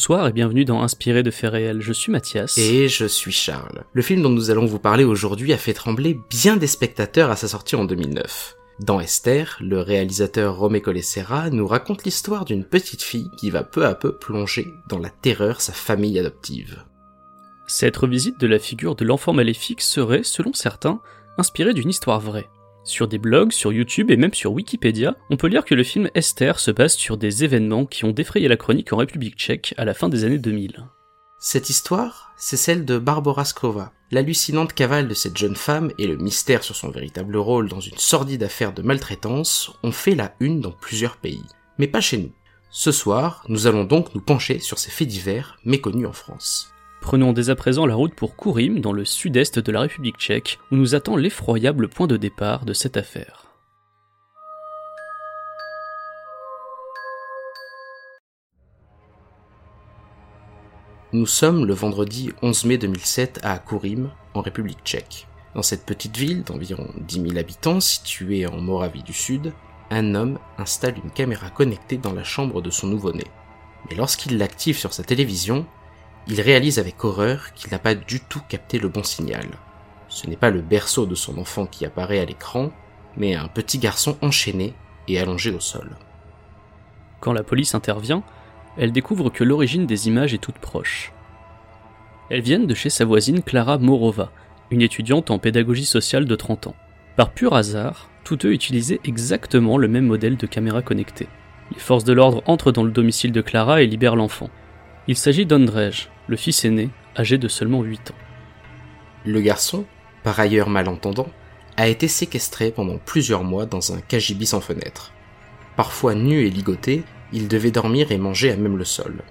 Bonsoir et bienvenue dans Inspiré de faits réels. Je suis Mathias. Et je suis Charles. Le film dont nous allons vous parler aujourd'hui a fait trembler bien des spectateurs à sa sortie en 2009. Dans Esther, le réalisateur Romé Colessera nous raconte l'histoire d'une petite fille qui va peu à peu plonger dans la terreur sa famille adoptive. Cette revisite de la figure de l'enfant maléfique serait, selon certains, inspirée d'une histoire vraie. Sur des blogs, sur YouTube et même sur Wikipédia, on peut lire que le film Esther se base sur des événements qui ont défrayé la chronique en République tchèque à la fin des années 2000. Cette histoire, c'est celle de Barbara Skova. L'hallucinante cavale de cette jeune femme et le mystère sur son véritable rôle dans une sordide affaire de maltraitance ont fait la une dans plusieurs pays. Mais pas chez nous. Ce soir, nous allons donc nous pencher sur ces faits divers méconnus en France. Prenons dès à présent la route pour Kourim, dans le sud-est de la République tchèque, où nous attend l'effroyable point de départ de cette affaire. Nous sommes le vendredi 11 mai 2007 à Kourim, en République tchèque. Dans cette petite ville d'environ 10 000 habitants située en Moravie du Sud, un homme installe une caméra connectée dans la chambre de son nouveau-né. Mais lorsqu'il l'active sur sa télévision, il réalise avec horreur qu'il n'a pas du tout capté le bon signal. Ce n'est pas le berceau de son enfant qui apparaît à l'écran, mais un petit garçon enchaîné et allongé au sol. Quand la police intervient, elle découvre que l'origine des images est toute proche. Elles viennent de chez sa voisine Clara Morova, une étudiante en pédagogie sociale de 30 ans. Par pur hasard, tous deux utilisaient exactement le même modèle de caméra connectée. Les forces de l'ordre entrent dans le domicile de Clara et libèrent l'enfant. Il s'agit d'Andrej, le fils aîné, âgé de seulement 8 ans. Le garçon, par ailleurs malentendant, a été séquestré pendant plusieurs mois dans un cagibi sans fenêtre. Parfois nu et ligoté, il devait dormir et manger à même le sol.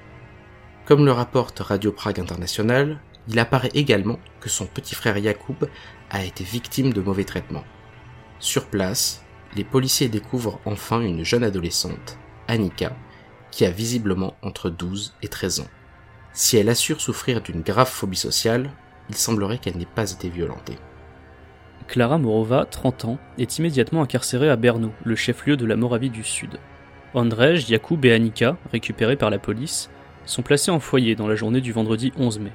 Comme le rapporte Radio Prague International, il apparaît également que son petit frère Yacoub a été victime de mauvais traitements. Sur place, les policiers découvrent enfin une jeune adolescente, Annika, qui a visiblement entre 12 et 13 ans. Si elle assure souffrir d'une grave phobie sociale, il semblerait qu'elle n'ait pas été violentée. Clara Morova, 30 ans, est immédiatement incarcérée à Berno, le chef-lieu de la Moravie du Sud. Andrej, Yacoub et Annika, récupérés par la police, sont placés en foyer dans la journée du vendredi 11 mai.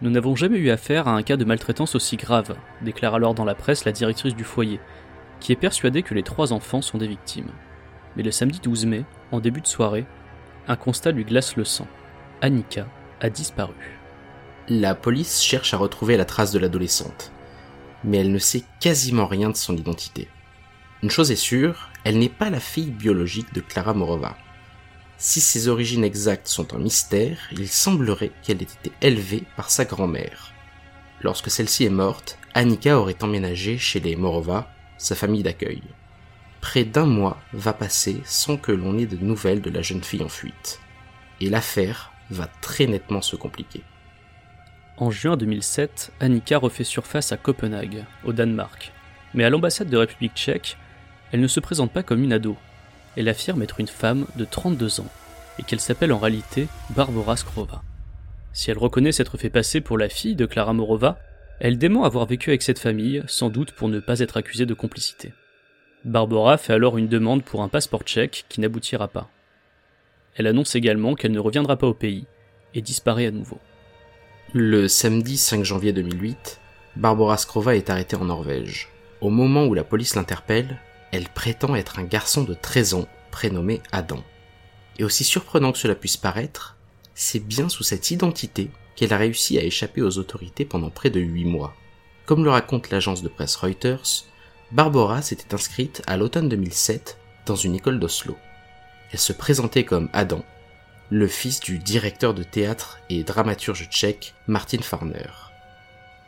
Nous n'avons jamais eu affaire à un cas de maltraitance aussi grave, déclare alors dans la presse la directrice du foyer, qui est persuadée que les trois enfants sont des victimes. Mais le samedi 12 mai, en début de soirée, un constat lui glace le sang. Annika a disparu. La police cherche à retrouver la trace de l'adolescente, mais elle ne sait quasiment rien de son identité. Une chose est sûre, elle n'est pas la fille biologique de Clara Morova. Si ses origines exactes sont un mystère, il semblerait qu'elle ait été élevée par sa grand-mère. Lorsque celle-ci est morte, Annika aurait emménagé chez les Morova, sa famille d'accueil. Près d'un mois va passer sans que l'on ait de nouvelles de la jeune fille en fuite. Et l'affaire va très nettement se compliquer. En juin 2007, Annika refait surface à Copenhague, au Danemark. Mais à l'ambassade de République tchèque, elle ne se présente pas comme une ado. Elle affirme être une femme de 32 ans et qu'elle s'appelle en réalité Barbara Skrova. Si elle reconnaît s'être fait passer pour la fille de Clara Morova, elle dément avoir vécu avec cette famille, sans doute pour ne pas être accusée de complicité. Barbara fait alors une demande pour un passeport tchèque qui n'aboutira pas. Elle annonce également qu'elle ne reviendra pas au pays et disparaît à nouveau. Le samedi 5 janvier 2008, Barbara Skrova est arrêtée en Norvège. Au moment où la police l'interpelle, elle prétend être un garçon de 13 ans prénommé Adam. Et aussi surprenant que cela puisse paraître, c'est bien sous cette identité qu'elle a réussi à échapper aux autorités pendant près de 8 mois. Comme le raconte l'agence de presse Reuters, Barbara s'était inscrite à l'automne 2007 dans une école d'Oslo. Elle se présentait comme Adam, le fils du directeur de théâtre et dramaturge tchèque Martin Farner.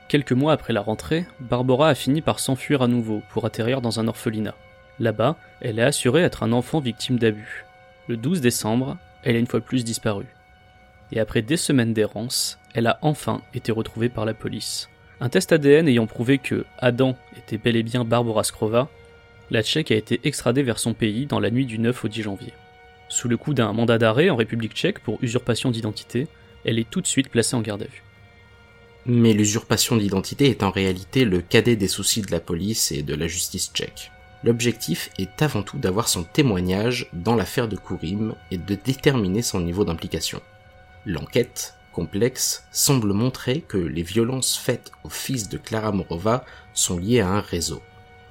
Quelques mois après la rentrée, Barbara a fini par s'enfuir à nouveau pour atterrir dans un orphelinat. Là-bas, elle est assurée être un enfant victime d'abus. Le 12 décembre, elle a une fois plus disparu. Et après des semaines d'errance, elle a enfin été retrouvée par la police. Un test ADN ayant prouvé que Adam était bel et bien Barbara Skrova, la Tchèque a été extradée vers son pays dans la nuit du 9 au 10 janvier. Sous le coup d'un mandat d'arrêt en République tchèque pour usurpation d'identité, elle est tout de suite placée en garde à vue. Mais l'usurpation d'identité est en réalité le cadet des soucis de la police et de la justice tchèque. L'objectif est avant tout d'avoir son témoignage dans l'affaire de Kourim et de déterminer son niveau d'implication. L'enquête, complexe, semble montrer que les violences faites au fils de Clara Morova sont liées à un réseau.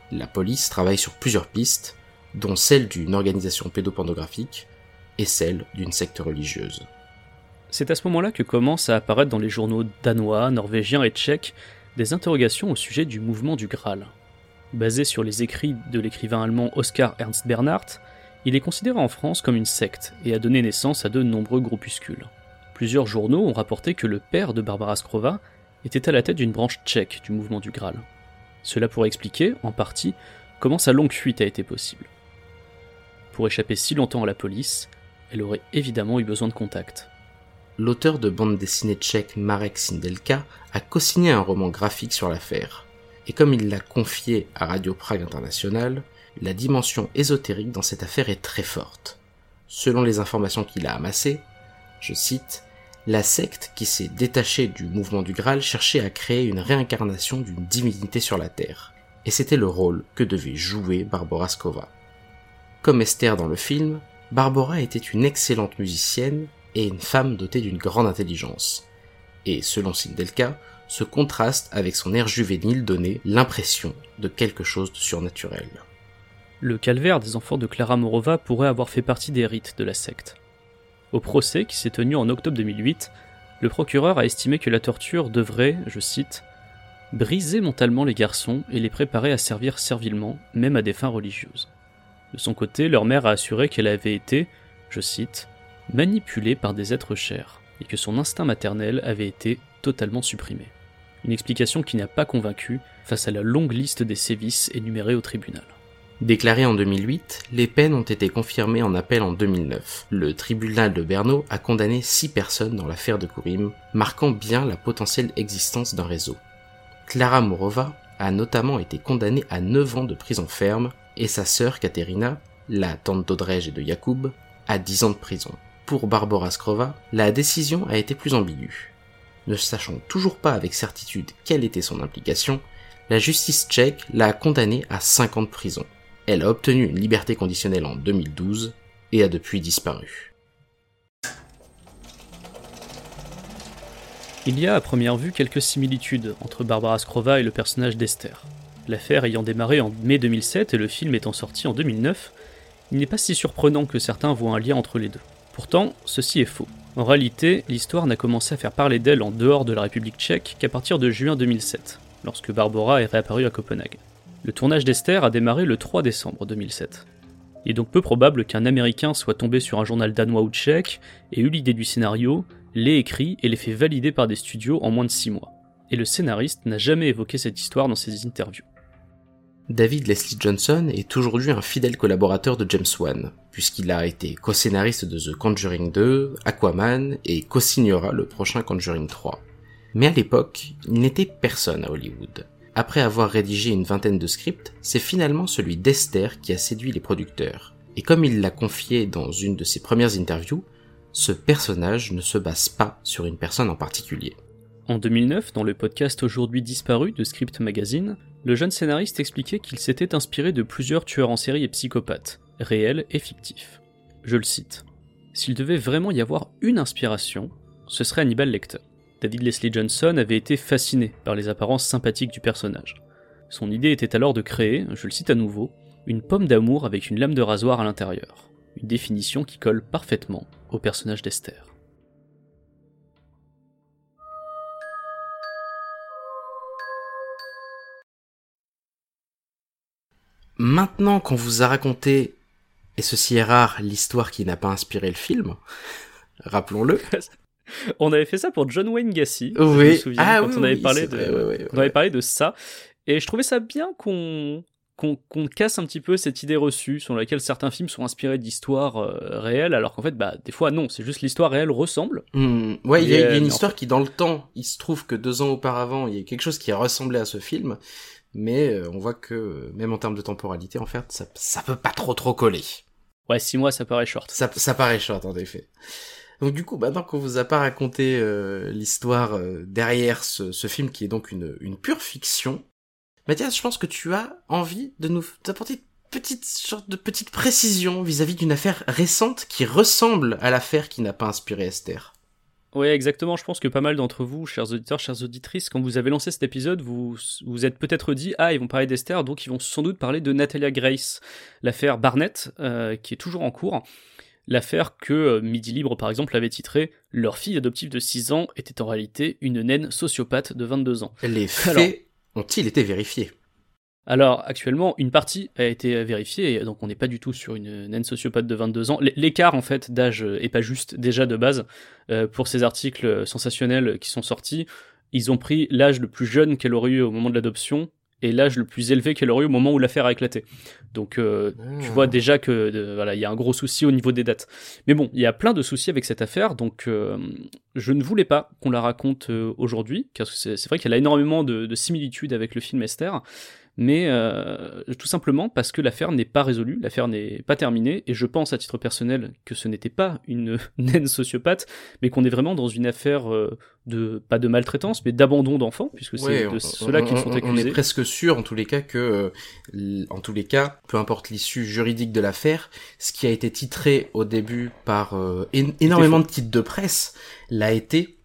La police travaille sur plusieurs pistes, dont celle d'une organisation pédopornographique et celle d'une secte religieuse. C'est à ce moment-là que commencent à apparaître dans les journaux danois, norvégiens et tchèques des interrogations au sujet du mouvement du Graal. Basé sur les écrits de l'écrivain allemand Oskar Ernst Bernhardt, il est considéré en France comme une secte et a donné naissance à de nombreux groupuscules. Plusieurs journaux ont rapporté que le père de Barbara Skrova était à la tête d'une branche tchèque du mouvement du Graal. Cela pourrait expliquer, en partie, comment sa longue fuite a été possible. Pour échapper si longtemps à la police, elle aurait évidemment eu besoin de contacts. L'auteur de bande dessinée tchèque Marek Sindelka a co-signé un roman graphique sur l'affaire et comme il l'a confié à Radio Prague International, la dimension ésotérique dans cette affaire est très forte. Selon les informations qu'il a amassées, je cite, la secte qui s'est détachée du mouvement du Graal cherchait à créer une réincarnation d'une divinité sur la Terre, et c'était le rôle que devait jouer Barbara Skova. Comme Esther dans le film, Barbara était une excellente musicienne et une femme dotée d'une grande intelligence. Et selon Sindelka, ce contraste avec son air juvénile donnait l'impression de quelque chose de surnaturel. Le calvaire des enfants de Clara Morova pourrait avoir fait partie des rites de la secte. Au procès qui s'est tenu en octobre 2008, le procureur a estimé que la torture devrait, je cite, briser mentalement les garçons et les préparer à servir servilement, même à des fins religieuses. De son côté, leur mère a assuré qu'elle avait été, je cite, manipulée par des êtres chers, et que son instinct maternel avait été totalement supprimé une explication qui n'a pas convaincu face à la longue liste des sévices énumérés au tribunal. Déclaré en 2008, les peines ont été confirmées en appel en 2009. Le tribunal de Berno a condamné six personnes dans l'affaire de Kourim, marquant bien la potentielle existence d'un réseau. Clara Morova a notamment été condamnée à 9 ans de prison ferme et sa sœur Katerina, la tante d'Audrej et de Yacoub, à 10 ans de prison. Pour Barbara Skrova, la décision a été plus ambiguë ne sachant toujours pas avec certitude quelle était son implication, la justice tchèque l'a condamnée à 5 ans de prison. Elle a obtenu une liberté conditionnelle en 2012 et a depuis disparu. Il y a à première vue quelques similitudes entre Barbara Skrova et le personnage d'Esther. L'affaire ayant démarré en mai 2007 et le film étant sorti en 2009, il n'est pas si surprenant que certains voient un lien entre les deux. Pourtant, ceci est faux. En réalité, l'histoire n'a commencé à faire parler d'elle en dehors de la République tchèque qu'à partir de juin 2007, lorsque Barbara est réapparue à Copenhague. Le tournage d'Esther a démarré le 3 décembre 2007. Il est donc peu probable qu'un Américain soit tombé sur un journal danois ou tchèque et eu l'idée du scénario, l'ait écrit et l'ait fait valider par des studios en moins de 6 mois. Et le scénariste n'a jamais évoqué cette histoire dans ses interviews. David Leslie Johnson est aujourd'hui un fidèle collaborateur de James Wan, puisqu'il a été co-scénariste de The Conjuring 2, Aquaman et co-signera le prochain Conjuring 3. Mais à l'époque, il n'était personne à Hollywood. Après avoir rédigé une vingtaine de scripts, c'est finalement celui d'Esther qui a séduit les producteurs. Et comme il l'a confié dans une de ses premières interviews, ce personnage ne se base pas sur une personne en particulier. En 2009, dans le podcast Aujourd'hui disparu de Script Magazine, le jeune scénariste expliquait qu'il s'était inspiré de plusieurs tueurs en série et psychopathes, réels et fictifs. Je le cite. S'il devait vraiment y avoir une inspiration, ce serait Hannibal Lecter. David Leslie Johnson avait été fasciné par les apparences sympathiques du personnage. Son idée était alors de créer, je le cite à nouveau, une pomme d'amour avec une lame de rasoir à l'intérieur. Une définition qui colle parfaitement au personnage d'Esther. Maintenant qu'on vous a raconté, et ceci est rare, l'histoire qui n'a pas inspiré le film, rappelons-le. on avait fait ça pour John Wayne Gacy. Oui. Je me souviens, Ah quand oui, on avait parlé de, vrai, ouais, ouais, on avait parlé de ça. Et je trouvais ça bien qu'on qu'on casse un petit peu cette idée reçue sur laquelle certains films sont inspirés d'histoires euh, réelles, alors qu'en fait, bah, des fois, non, c'est juste l'histoire réelle ressemble. Hmm, ouais, il y, a, une histoire qui, dans le temps, il se trouve que deux ans auparavant, il y a quelque chose qui ressemblait à ce film, mais euh, on voit que, même en termes de temporalité, en fait, ça, ça peut pas trop trop coller. Ouais, six mois, ça paraît short. Ça, ça paraît short, en effet. Donc du coup, maintenant qu'on vous a pas raconté l'histoire derrière ce, film qui est donc une, une pure fiction, Mathias, je pense que tu as envie de nous apporter une petite sorte de petite précision vis-à-vis d'une affaire récente qui ressemble à l'affaire qui n'a pas inspiré Esther. Oui, exactement. Je pense que pas mal d'entre vous, chers auditeurs, chères auditrices, quand vous avez lancé cet épisode, vous vous êtes peut-être dit ah ils vont parler d'Esther, donc ils vont sans doute parler de Natalia Grace, l'affaire Barnett, euh, qui est toujours en cours. L'affaire que euh, Midi Libre, par exemple, avait titré Leur fille adoptive de 6 ans était en réalité une naine sociopathe de 22 ans. Les faits ont-ils été vérifiés? Alors actuellement, une partie a été vérifiée, donc on n'est pas du tout sur une naine sociopathe de 22 ans. L'écart en fait d'âge est pas juste déjà de base. Euh, pour ces articles sensationnels qui sont sortis, ils ont pris l'âge le plus jeune qu'elle aurait eu au moment de l'adoption et l'âge le plus élevé qu'elle aurait eu au moment où l'affaire a éclaté. Donc euh, tu vois déjà que voilà, il y a un gros souci au niveau des dates. Mais bon, il y a plein de soucis avec cette affaire, donc euh, je ne voulais pas qu'on la raconte euh, aujourd'hui, car c'est vrai qu'elle a énormément de, de similitudes avec le film Esther mais euh, tout simplement parce que l'affaire n'est pas résolue, l'affaire n'est pas terminée, et je pense à titre personnel que ce n'était pas une naine sociopathe, mais qu'on est vraiment dans une affaire euh, de pas de maltraitance, mais d'abandon d'enfants, puisque c'est de cela qu'ils sont accusés. On est presque sûr, en tous les cas, que, euh, en tous les cas, peu importe l'issue juridique de l'affaire, ce qui a été titré au début par énormément de titres de presse l'a été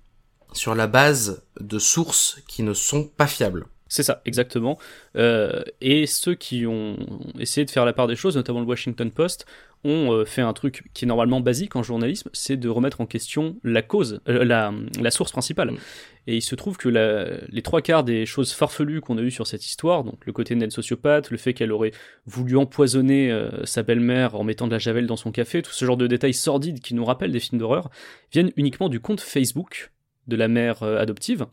sur la base de sources qui ne sont pas fiables. C'est ça, exactement. Euh, et ceux qui ont essayé de faire la part des choses, notamment le Washington Post, ont euh, fait un truc qui est normalement basique en journalisme, c'est de remettre en question la cause, euh, la, la, source principale. Mm. Et il se trouve que la, les trois quarts des choses farfelues qu'on a eues sur cette histoire, donc le côté naine sociopathe, le fait qu'elle aurait voulu empoisonner sa belle-mère en mettant de la javel dans son café, tout ce genre de détails sordides qui nous rappellent des films d'horreur, viennent uniquement du compte Facebook de la mère adoptive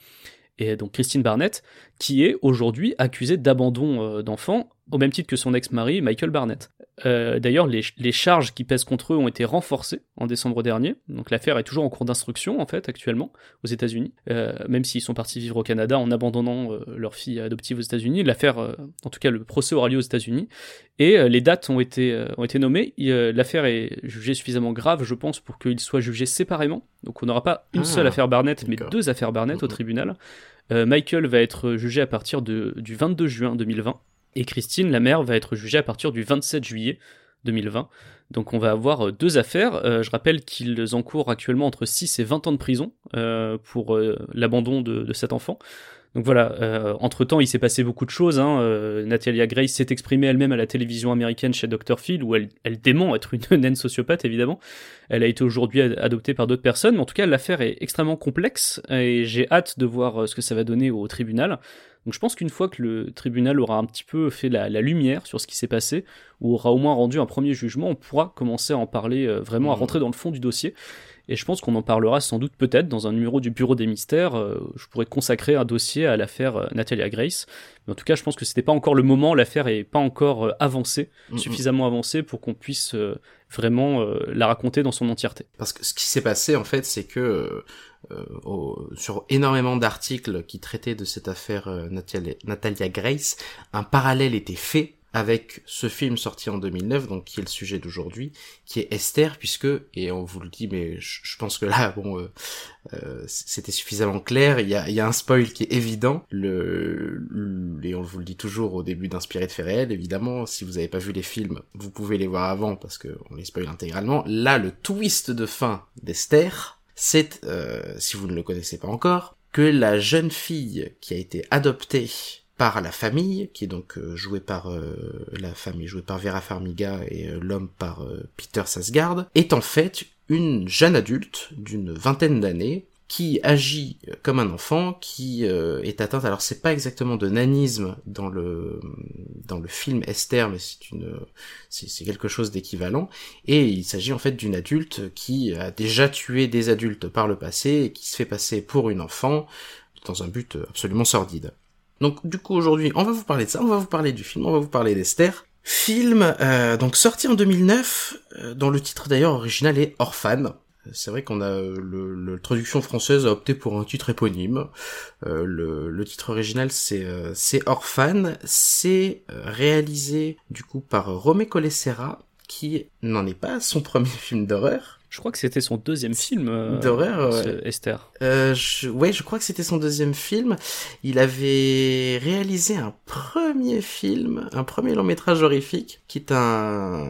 et donc Christine Barnett, qui est aujourd'hui accusée d'abandon euh, d'enfants, au même titre que son ex-mari Michael Barnett. Euh, d'ailleurs, les, charges qui pèsent contre eux ont été renforcées en décembre dernier, donc l'affaire est toujours en cours d'instruction en fait actuellement aux États-Unis, euh, même s'ils sont partis vivre au Canada en abandonnant leur fille adoptive aux États-Unis. L'affaire, en tout cas le procès aura lieu aux États-Unis, et les dates ont été, ont été nommées. l'affaire est jugée suffisamment grave, je pense, pour qu'il soit jugé séparément. Donc on n'aura pas une ah, seule affaire Barnett, mais deux affaires Barnett au tribunal. Euh, Michael va être jugé à partir de, du 22 juin 2020 et Christine, la mère, va être jugée à partir du 27 juillet 2020. Donc on va avoir euh, deux affaires. Euh, je rappelle qu'ils encourent actuellement entre 6 et 20 ans de prison pour l'abandon de, cet enfant. Donc voilà, euh, entre-temps, il s'est passé beaucoup de choses. Hein. Euh, Natalia Grace s'est exprimée elle-même à la télévision américaine chez Dr. Phil, où elle, dément être une naine sociopathe, évidemment. Elle a été aujourd'hui adoptée par d'autres personnes, mais en tout cas, l'affaire est extrêmement complexe, et j'ai hâte de voir euh, ce que ça va donner au tribunal. Donc je pense qu'une fois que le tribunal aura un petit peu fait la, lumière sur ce qui s'est passé, ou aura au moins rendu un premier jugement, on pourra commencer à en parler, euh, vraiment à mmh. rentrer dans le fond du dossier. Et je pense qu'on en parlera sans doute peut-être dans un numéro du Bureau des Mystères. Euh, je pourrais consacrer un dossier à l'affaire euh, Natalia Grace. Mais en tout cas, je pense que c'était pas encore le moment. L'affaire est pas encore euh, avancée, suffisamment avancée pour qu'on puisse vraiment la raconter dans son entièreté. Parce que ce qui s'est passé en fait, c'est que sur énormément d'articles qui traitaient de cette affaire Natalia Grace, un parallèle était fait avec ce film sorti en 2009, donc qui est le sujet d'aujourd'hui, qui est Esther, puisque, et on vous le dit, mais je, pense que là, bon, euh, euh, c'était suffisamment clair, il y a, y a, un spoil qui est évident, le, et on vous le dit toujours au début d'Inspiré de faits réels, évidemment, si vous n'avez pas vu les films, vous pouvez les voir avant, parce que on les spoil intégralement. Là, le twist de fin d'Esther, c'est, euh, si vous ne le connaissez pas encore, que la jeune fille qui a été adoptée par la famille, qui est donc euh, jouée par euh, la famille jouée par Vera Farmiga et euh, l'homme par Peter Sasgard, est en fait une jeune adulte d'une vingtaine d'années qui agit comme un enfant, qui est atteinte. Alors c'est pas exactement de nanisme dans le dans le film Esther, mais c'est une c'est quelque chose d'équivalent. Et il s'agit en fait d'une adulte qui a déjà tué des adultes par le passé et qui se fait passer pour une enfant dans un but absolument sordide. Donc du coup aujourd'hui, on va vous parler de ça, on va vous parler du film, on va vous parler d'Esther. Film euh, donc sorti en 2009, euh, dont le titre d'ailleurs original est Orphan. C'est vrai qu'on a euh, le, le traduction française a opté pour un titre éponyme. Euh, le, titre original c'est euh, c'est Orphan. C'est réalisé du coup par Romé Colessera, qui n'en est pas son premier film d'horreur. Je crois que c'était son deuxième film euh, d'horreur, ouais. Esther. Euh, je, ouais, je crois que c'était son deuxième film. Il avait réalisé un premier film, un premier long métrage horrifique, qui est un,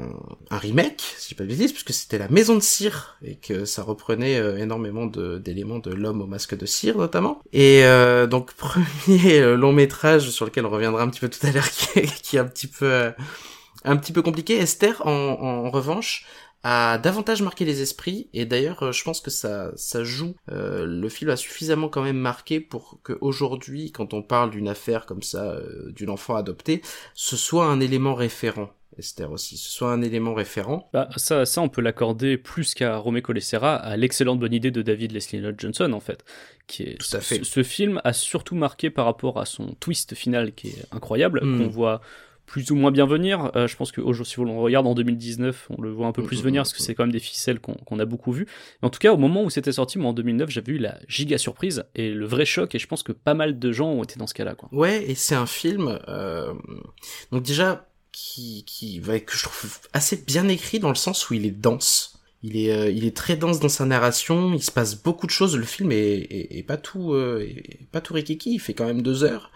un remake, si je pas de bêtises, puisque c'était La Maison de Cire et que ça reprenait euh, énormément d'éléments de, l'homme au masque de cire notamment. Et euh, donc premier euh, long métrage sur lequel on reviendra un petit peu tout à l'heure, qui, qui, est un petit peu euh, un petit peu compliqué. Esther, en, en revanche, a davantage marqué les esprits et d'ailleurs euh, je pense que ça ça joue euh, le film a suffisamment quand même marqué pour que aujourd'hui quand on parle d'une affaire comme ça euh, d'une enfant adoptée ce soit un élément référent Esther aussi, ce soit un élément référent. Bah, ça, ça, on peut l'accorder plus qu'à Romé Colessera, à l'excellente bonne idée de David Leslie Lott Johnson, en fait. Qui est, Tout à fait. Ce, ce, film a surtout marqué par rapport à son twist final qui est incroyable, mm. qu'on voit plus ou moins bien venir. Euh, je pense que si on le regarde en 2019, on le voit un peu plus venir parce que c'est quand même des ficelles qu'on qu a beaucoup vu. Mais en tout cas, au moment où c'était sorti, moi en 2009, j'avais eu la giga surprise et le vrai choc. Et je pense que pas mal de gens ont été dans ce cas-là. Ouais, et c'est un film. Euh... Donc déjà qui qui ouais, que je trouve assez bien écrit dans le sens où il est dense. Il est, euh, il est très dense dans sa narration. Il se passe beaucoup de choses. Le film est, est, est pas tout, est pas tout rikiki. Il fait quand même deux heures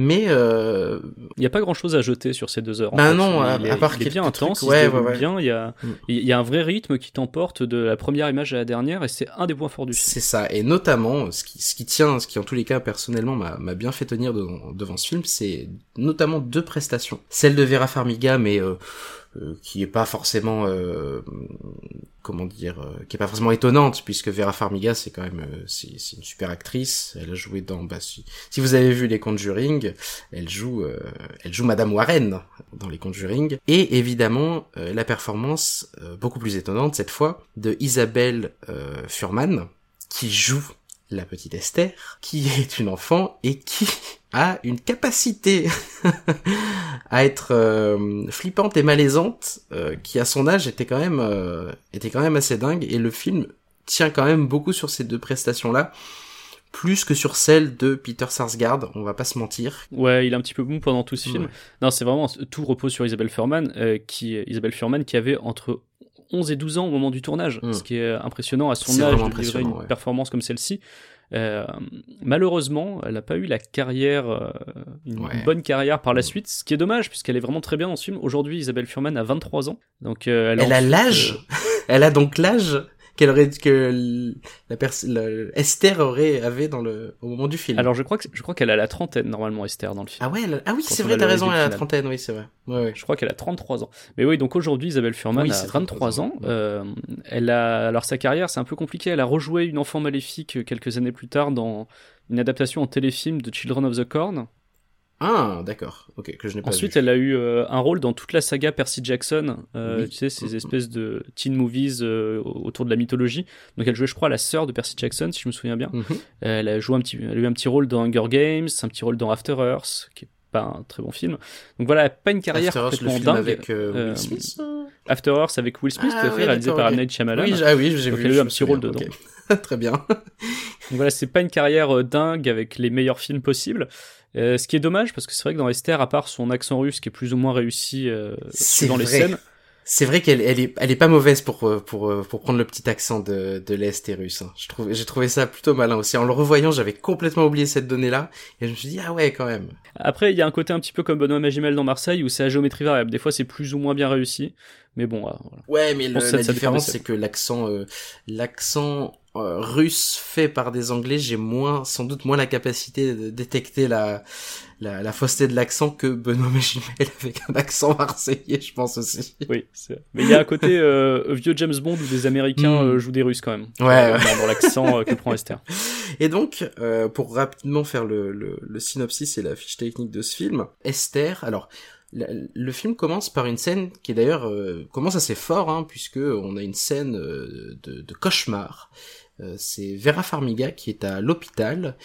mais euh... il n'y a pas grand chose à jeter sur ces deux heures. Bah non, à, est, à part il est bien intense, ouais, il ouais, ouais. bien, il y a, mm. il y a un vrai rythme qui t'emporte de la première image à la dernière, et c'est un des points forts du film. C'est ça, et notamment ce qui, ce qui tient, ce qui en tous les cas personnellement m'a bien fait tenir devant, devant ce film, c'est notamment deux prestations, celle de Vera Farmiga, mais euh, euh, qui est pas forcément euh, comment dire euh, qui est pas forcément étonnante puisque Vera Farmiga c'est quand même euh, c'est une super actrice. Elle a joué dans bah, si, vous avez vu les Conjuring elle joue euh, elle joue Madame Warren dans les Conjuring et évidemment la performance beaucoup plus étonnante cette fois de Isabelle Furman qui joue la petite Esther, qui est une enfant et qui a une capacité à être euh, flippante et malaisante, euh, qui à son âge était quand même euh, était quand même assez dingue. Et le film tient quand même beaucoup sur ces deux prestations-là, plus que sur celle de Peter Sarsgaard. On va pas se mentir. Ouais, il est un petit peu mou pendant tout ce film. Ouais. Non, c'est vraiment tout repose sur Isabelle Furman, qui Isabelle Furman qui avait entre 11 et 12 ans au moment du tournage, Mm. ce qui est impressionnant à son âge de livrer une ouais. performance comme celle-ci. Euh, malheureusement, elle n'a pas eu la carrière, euh, une Ouais. bonne carrière par la Mm. suite, ce qui est dommage puisqu'elle est vraiment très bien dans ce film. Aujourd'hui, Isabelle Furman a 23 ans, donc euh, elle, Elle a l'âge. Elle a donc l'âge qu'elle aurait que la personne Esther aurait avait dans le au moment du film. Alors je crois que je crois qu'elle a la trentaine normalement Esther dans le film. ah ouais, elle ah oui, c'est vrai, t'as raison, elle a la final. trentaine, oui, c'est vrai. Ouais, ouais. Je crois qu'elle a 33 ans. Mais oui, donc aujourd'hui, Isabelle Furman Oui, a c'est 23 33 ans. ans. Euh, elle a, alors sa carrière, c'est un peu compliqué. Elle a rejoué une enfant maléfique quelques années plus tard dans une adaptation en téléfilm de Children of the Corn. Ah, d'accord. Ok, que je n'ai pas Ensuite, vu. elle a eu euh, un rôle dans toute la saga Percy Jackson. Euh, Oui. Tu sais, ces Mhm. espèces de teen movies euh, autour de la mythologie. Donc, elle jouait, je crois, la sœur de Percy Jackson, si je me souviens bien. Mhm. Elle a joué un petit, elle a eu un petit rôle dans Hunger Games, un petit rôle dans After Earth, qui est pas un très bon film. Donc voilà, pas une carrière After Earth, le complètement film dingue. avec Will Smith. After Earth avec Will Smith, Ah fait, oui, réalisé par. M. Night Shyamalan. Oui, ah oui, j'ai vu. elle a eu un petit rôle dedans. Très bien. Donc voilà, c'est pas une carrière dingue avec les meilleurs films possibles. Euh, ce qui est dommage parce que c'est vrai que dans Esther, à part son accent russe qui est plus ou moins réussi euh, dans les scènes, C'est vrai qu'elle elle est elle est pas mauvaise pour euh, pour euh, pour prendre le petit accent de de l'est et russe. hein. Je trouve j'ai trouvé ça plutôt malin aussi. En le revoyant, j'avais complètement oublié cette donnée là et je me suis dit ah ouais quand même. Après, il y a un côté un petit peu comme Benoît Magimel dans Marseille où c'est à géométrie variable. Des fois, c'est plus ou moins bien réussi. Mais bon, euh, voilà. Ouais, mais le- la différence c'est que l'accent euh, l'accent euh, russe fait par des anglais, j'ai moins sans doute moins la capacité de détecter la la, la fausseté de l'accent que Benoît Magimel avec un accent marseillais, je pense aussi. Oui. Mais il y a un côté euh, vieux James Bond où des Américains Mm. euh, jouent des Russes quand même. Ouais, Euh, ouais. Dans, l'accent euh, que prend Esther. Et donc, euh, pour rapidement faire le, le, le synopsis et la fiche technique de ce film, Esther, alors, le film commence par une scène qui d'ailleurs euh, commence assez fort, hein, puisque on a une scène euh, de, de cauchemar c'est Vera Farmiga qui est à l'hôpital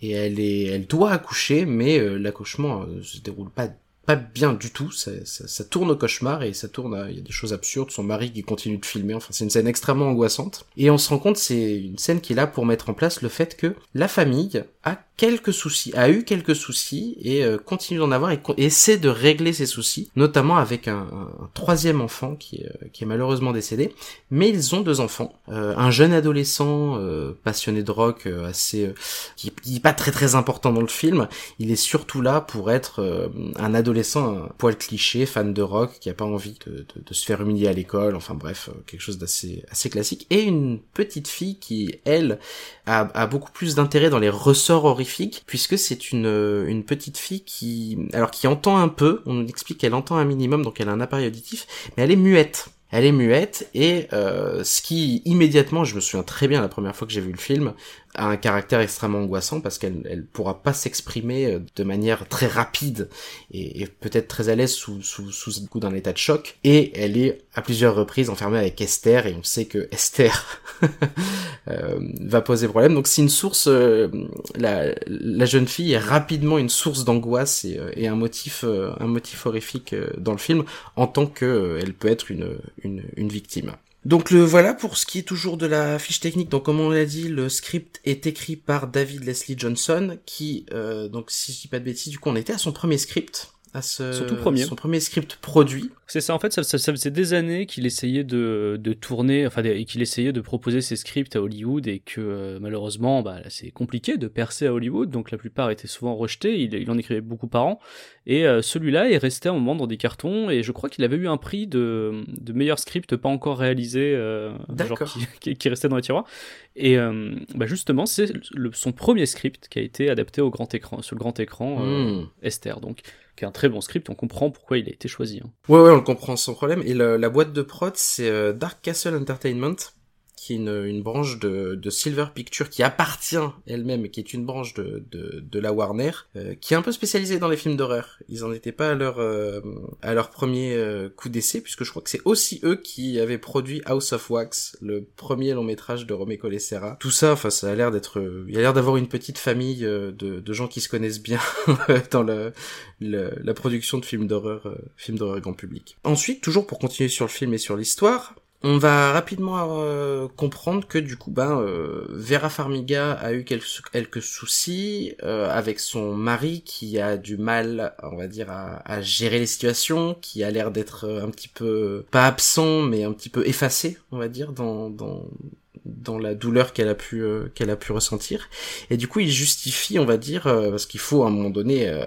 et elle est, elle doit accoucher, mais euh, l'accouchement euh, se déroule pas pas bien du tout. Ça, ça, ça, tourne au cauchemar et ça tourne. Il y a des choses absurdes. Son mari qui continue de filmer. Enfin, c'est une scène extrêmement angoissante. Et on se rend compte, c'est une scène qui est là pour mettre en place le fait que la famille a quelques soucis, a eu quelques soucis et euh, continue d'en avoir et, essaie de régler ses soucis, notamment avec un, troisième enfant qui, euh, qui, est malheureusement décédé. Mais ils ont deux enfants, euh, un jeune adolescent euh, passionné de rock, assez, qui, qui est pas très très important dans le film. Il est surtout là pour être un adolescent un poil cliché, fan de rock, qui a pas envie de, se faire humilier à l'école. Enfin bref, quelque chose d'assez assez classique. Et une petite fille qui, elle, a, beaucoup plus d'intérêt dans les ressorts horrifiques puisque c'est une, euh, une petite fille qui, alors qui entend un peu, on nous explique qu'elle entend un minimum, donc elle a un appareil auditif, mais elle est muette. Elle est muette et euh, ce qui immédiatement, je me souviens très bien la première fois que j'ai vu le film, a un caractère extrêmement angoissant parce qu'elle elle pourra pas s'exprimer euh, de manière très rapide et, et peut-être très à l'aise sous, sous, sous le coup d'un état de choc. Et elle est à plusieurs reprises enfermée avec Esther et on sait que Esther euh, va poser problème. Donc c'est une source, euh, la, la, jeune fille est rapidement une source d'angoisse et, euh, et, un motif, euh, un motif horrifique dans le film en tant que elle peut être une, une, une victime. Donc le voilà pour ce qui est toujours de la fiche technique. Donc comme on l'a dit, le script est écrit par David Leslie Johnson, qui euh, donc si je dis pas de bêtises, du coup on était à son premier script, à ce, son tout premier, son premier script produit. C'est ça, en fait, ça, ça, ça faisait des années qu'il essayait de, de tourner, enfin, qu'il essayait de proposer ses scripts à Hollywood et que euh, malheureusement, bah, c'est compliqué de percer à Hollywood, donc la plupart étaient souvent rejetés. Il, il en écrivait beaucoup par an, et euh, celui-là est resté un moment dans des cartons. Et je crois qu'il avait eu un prix de, de meilleur script pas encore réalisé, euh, genre qui, qui, qui, restait dans les tiroirs. Et euh, bah justement, c'est son premier script qui a été adapté au grand écran, sur le grand écran, mmh. Esther. Donc un très bon script, on comprend pourquoi il a été choisi. Hein. Ouais, ouais, on le comprend sans problème. Et la boîte de prod, c'est euh, Dark Castle Entertainment, qui est une, une branche de, de, Silver Picture qui appartient elle-même, qui est une branche de, de, de la Warner, euh, qui est un peu spécialisée dans les films d'horreur. Ils en étaient pas à leur euh, à leur premier euh, coup d'essai, puisque je crois que c'est aussi eux qui avaient produit House of Wax, le premier long métrage de Romé Colessera. Tout ça, enfin, ça a l'air d'être, il a l'air d'avoir une petite famille de, de gens qui se connaissent bien dans la production de films d'horreur, films d'horreur grand public. Ensuite, toujours pour continuer sur le film et sur l'histoire, on va rapidement euh, comprendre que du coup, ben, euh, Vera Farmiga a eu quelques, soucis euh, avec son mari qui a du mal, on va dire, à, gérer les situations, qui a l'air d'être un petit peu pas absent, mais un petit peu effacé, on va dire, dans dans la douleur qu'elle a pu euh, qu'elle a pu ressentir. Et du coup, il justifie, on va dire, euh, parce qu'il faut à un moment donné euh,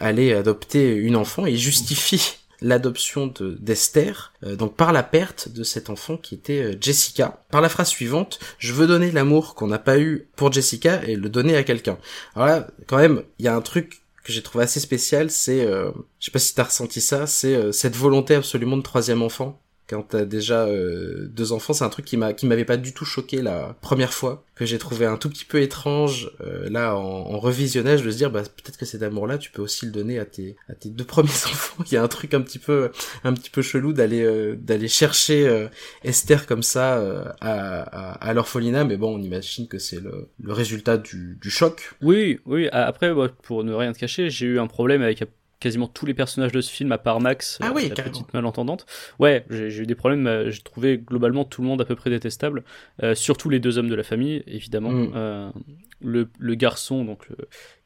aller adopter une enfant, il justifie l'adoption de d'Esther, euh, donc par la perte de cet enfant qui était euh, Jessica, par la phrase suivante je veux donner l'amour qu'on n'a pas eu pour Jessica et le donner à quelqu'un. Alors là, quand même, il y a un truc que j'ai trouvé assez spécial, c'est, euh, je sais pas si t'as ressenti ça, c'est euh, cette volonté absolument de troisième enfant quand t'as déjà euh, deux enfants, c'est un truc qui m'a qui m'avait pas du tout choqué la première fois, que j'ai trouvé un tout petit peu étrange euh, là en, en, revisionnage de se dire bah peut-être que cet amour-là tu peux aussi le donner à tes à tes deux premiers enfants. Il y a un truc un petit peu un petit peu chelou d'aller euh, d'aller chercher euh, Esther comme ça euh, à, à, à l'orphelinat, mais bon on imagine que c'est le, le résultat du, du choc. Oui oui après pour ne rien te cacher j'ai eu un problème avec quasiment tous les personnages de ce film à part Max, ah oui, la petite malentendante. Ouais, j'ai eu des problèmes. Euh, j'ai trouvé globalement tout le monde à peu près détestable, euh, surtout les deux hommes de la famille, évidemment. Mm. Euh, le, le, garçon, donc le,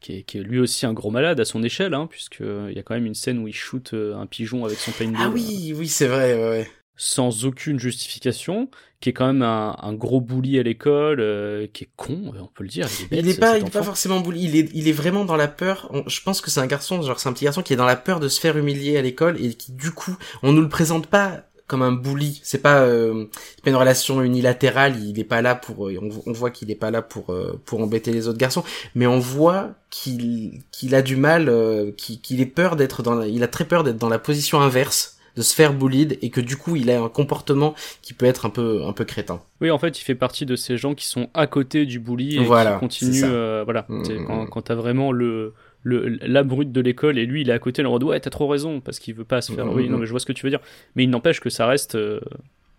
qui, est, qui, est, lui aussi un gros malade à son échelle, hein, puisque il y a quand même une scène où il shoot un pigeon avec son paintball. Ah oui, oui, c'est vrai. Ouais, ouais sans aucune justification, qui est quand même un, un gros bully à l'école, euh, qui est con, on peut le dire. Il est, bête, il est pas, il est pas forcément bully. Il est, il est vraiment dans la peur. On, je pense que c'est un garçon, genre c'est un petit garçon qui est dans la peur de se faire humilier à l'école et qui du coup, on nous le présente pas comme un bully. C'est pas, euh, pas une relation unilatérale. Il est pas là pour. On, on voit qu'il est pas là pour euh, pour embêter les autres garçons, mais on voit qu'il qu'il a du mal, euh, qu'il qu est peur d'être dans. La, il a très peur d'être dans la position inverse de se faire bullied et que du coup il a un comportement qui peut être un peu un peu crétin. Oui, en fait, il fait partie de ces gens qui sont à côté du bully et voilà, qui continuent. Euh, voilà, mmh. quand, quand t'as vraiment le le, la brute de l'école et lui il est à côté, il en mode ouais t'as trop raison parce qu'il veut pas se faire. Mmh. Oui, non mais je vois ce que tu veux dire. Mais il n'empêche que ça reste. Euh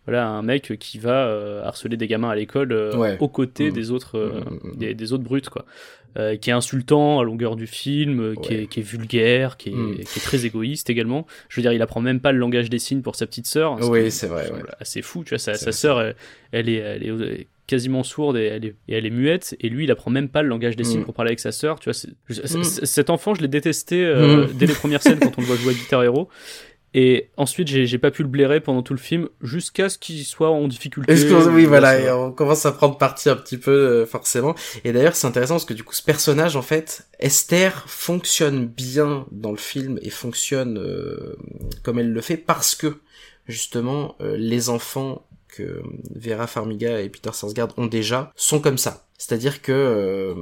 voilà un mec qui va euh, harceler des gamins à l'école euh, Ouais. aux côtés Mm. des autres euh, Mm, mm, des, des autres brutes quoi Euh, qui est insultant à longueur du film euh, qui, Ouais. est, qui est vulgaire qui est, qui est très égoïste également je veux dire il apprend même pas le langage des signes pour sa petite sœur ce qui Oui, est- c'est vrai, ouais. assez fou tu vois sa, sœur elle, elle est elle est quasiment sourde et elle est, et elle est muette et lui il apprend même pas le langage des signes pour parler avec sa sœur tu vois je- cet enfant je l'ai détesté dès les premières scènes quand on le voit jouer à Guitar Hero et ensuite j'ai pas pu le blairer pendant tout le film jusqu'à ce qu'il soit en difficulté que- oui, voilà, et on commence à prendre parti un petit peu euh, forcément. Et d'ailleurs, c'est intéressant parce que du coup, ce personnage, en fait, Esther fonctionne bien dans le film et fonctionne euh, comme elle le fait parce que justement, euh, les enfants que Vera Farmiga et Peter Sarsgaard ont déjà sont comme ça. C'est-à-dire que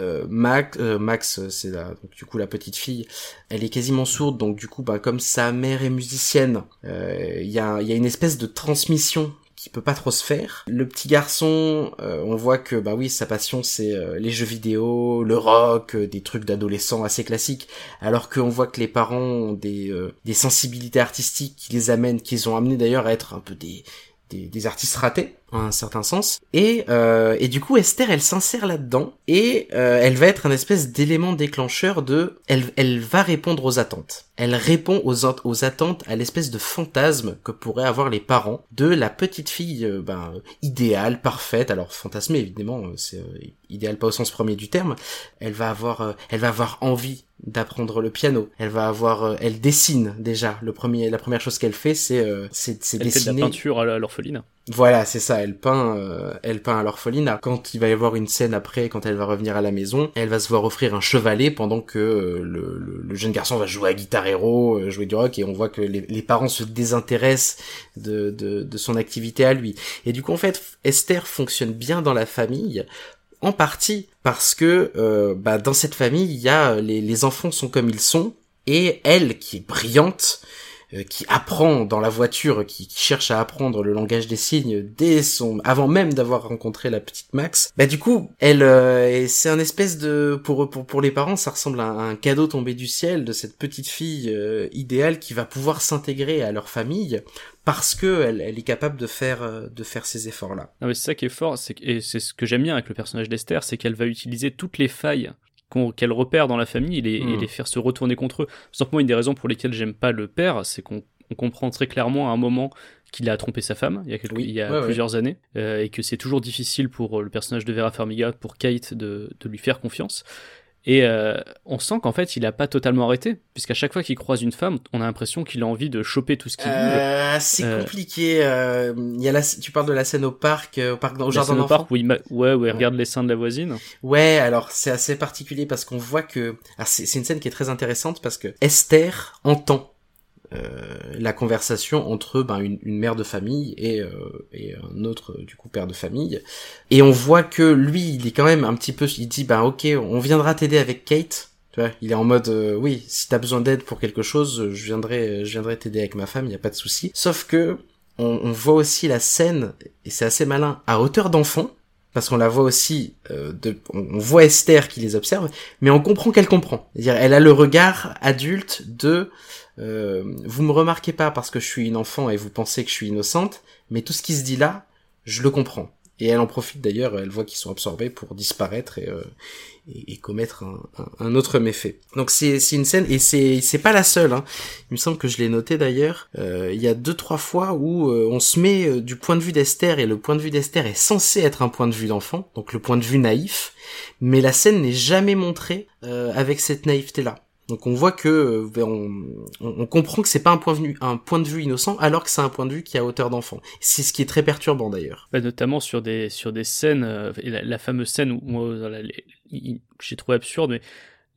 euh, euh, Max, euh, Max, euh, c'est la, donc, du coup la petite fille, elle est quasiment sourde, donc du coup, bah, comme sa mère est musicienne, euh, il y, a, y a une espèce de transmission qui peut pas trop se faire. Le petit garçon, euh, on voit que bah oui, sa passion c'est euh, les jeux vidéo, le rock, euh, des trucs d'adolescents assez classiques, alors qu'on voit que les parents ont des, euh, des sensibilités artistiques qui les amènent, qui les ont amenés d'ailleurs à être un peu des, des, artistes ratés un certain sens. Et euh, et du coup Esther elle s'insère là-dedans et euh, elle va être un espèce d'élément déclencheur de elle elle va répondre aux attentes. Elle répond aux aux attentes à l'espèce de fantasme que pourraient avoir les parents de la petite fille euh, ben idéale parfaite. Alors fantasmée évidemment euh, c'est euh, idéal pas au sens premier du terme. Elle va avoir elle va avoir envie d'apprendre le piano. Elle va avoir elle dessine déjà. Le premier la première chose qu'elle fait c'est euh, c'est c'est elle fait de la dessiner. peinture à l'orpheline. Voilà, c'est ça, elle peint, euh, elle peint à l'orphelinat. Quand il va y avoir une scène après, quand elle va revenir à la maison, elle va se voir offrir un chevalet pendant que euh, le, jeune garçon va jouer à Guitar Hero, euh, jouer du rock, et on voit que les, parents se désintéressent de, son activité à lui. Et du coup, en fait, Esther fonctionne bien dans la famille, en partie parce que bah, dans cette famille, il y a les, enfants sont comme ils sont, et elle, qui est brillante, qui apprend dans la voiture, qui, qui cherche à apprendre le langage des signes dès son, avant même d'avoir rencontré la petite Max. Bah du coup, elle, euh, c'est un espèce de, pour pour pour les parents, ça ressemble à un, cadeau tombé du ciel de cette petite fille euh, idéale qui va pouvoir s'intégrer à leur famille parce que elle, elle est capable de faire euh, de faire ces efforts là. Mais c'est ça qui est fort, c'est et c'est ce que j'aime bien avec le personnage d'Esther, c'est qu'elle va utiliser toutes les failles qu'elle repère dans la famille et les, Mm. et les faire se retourner contre eux. Simplement, une des raisons pour lesquelles j'aime pas le père, c'est qu'on on comprend très clairement à un moment qu'il a trompé sa femme il y a, quelques- Oui, il y a ouais, ouais. plusieurs années euh, et que c'est toujours difficile pour euh, le personnage de Vera Farmiga, pour Kate, de, de lui faire confiance. Et euh, on sent qu'en fait, il a pas totalement arrêté, puisqu'à chaque fois qu'il croise une femme, on a l'impression qu'il a envie de choper tout ce qui bouge. Euh, c'est Euh, compliqué. euh, Il y a la, tu parles de la scène au parc, euh, au parc au La jardin d'enfants. parc où il, ma- ouais, où il regarde les seins de la voisine. Ouais, alors c'est assez particulier parce qu'on voit que c'est une scène qui est très intéressante parce que Esther entend euh, la conversation entre ben, une, une mère de famille et, euh, et un autre euh, du coup père de famille. Et on voit que lui il est quand même un petit peu il dit ben ok on viendra t'aider avec Kate. Tu vois il est en mode euh, oui si t'as besoin d'aide pour quelque chose je viendrai je viendrai t'aider avec ma femme il y a pas de souci. Sauf que on, on voit aussi la scène et c'est assez malin à hauteur d'enfant parce qu'on la voit aussi, euh, de, on voit Esther qui les observe, mais on comprend qu'elle comprend. C'est-à-dire, elle a le regard adulte de, euh, vous me remarquez pas parce que je suis une enfant et vous pensez que je suis innocente, mais tout ce qui se dit là, je le comprends. Et elle en profite d'ailleurs, elle voit qu'ils sont absorbés pour disparaître et, euh, et, et commettre un, autre méfait. Donc c'est une scène et c'est pas la seule. Hein. Il me semble que je l'ai noté d'ailleurs. Euh, il y a deux trois fois où euh, on se met du point de vue d'Esther et le point de vue d'Esther est censé être un point de vue d'enfant, donc le point de vue naïf, mais la scène n'est jamais montrée avec cette naïveté là. Donc on voit que euh, ben, on, comprend que c'est pas un point de vue un point de vue innocent alors que c'est un point de vue qui à hauteur d'enfant. C'est ce qui est très perturbant d'ailleurs. Bah, notamment sur des sur des scènes euh, la, la fameuse scène où i- que j'ai trouvé absurde mais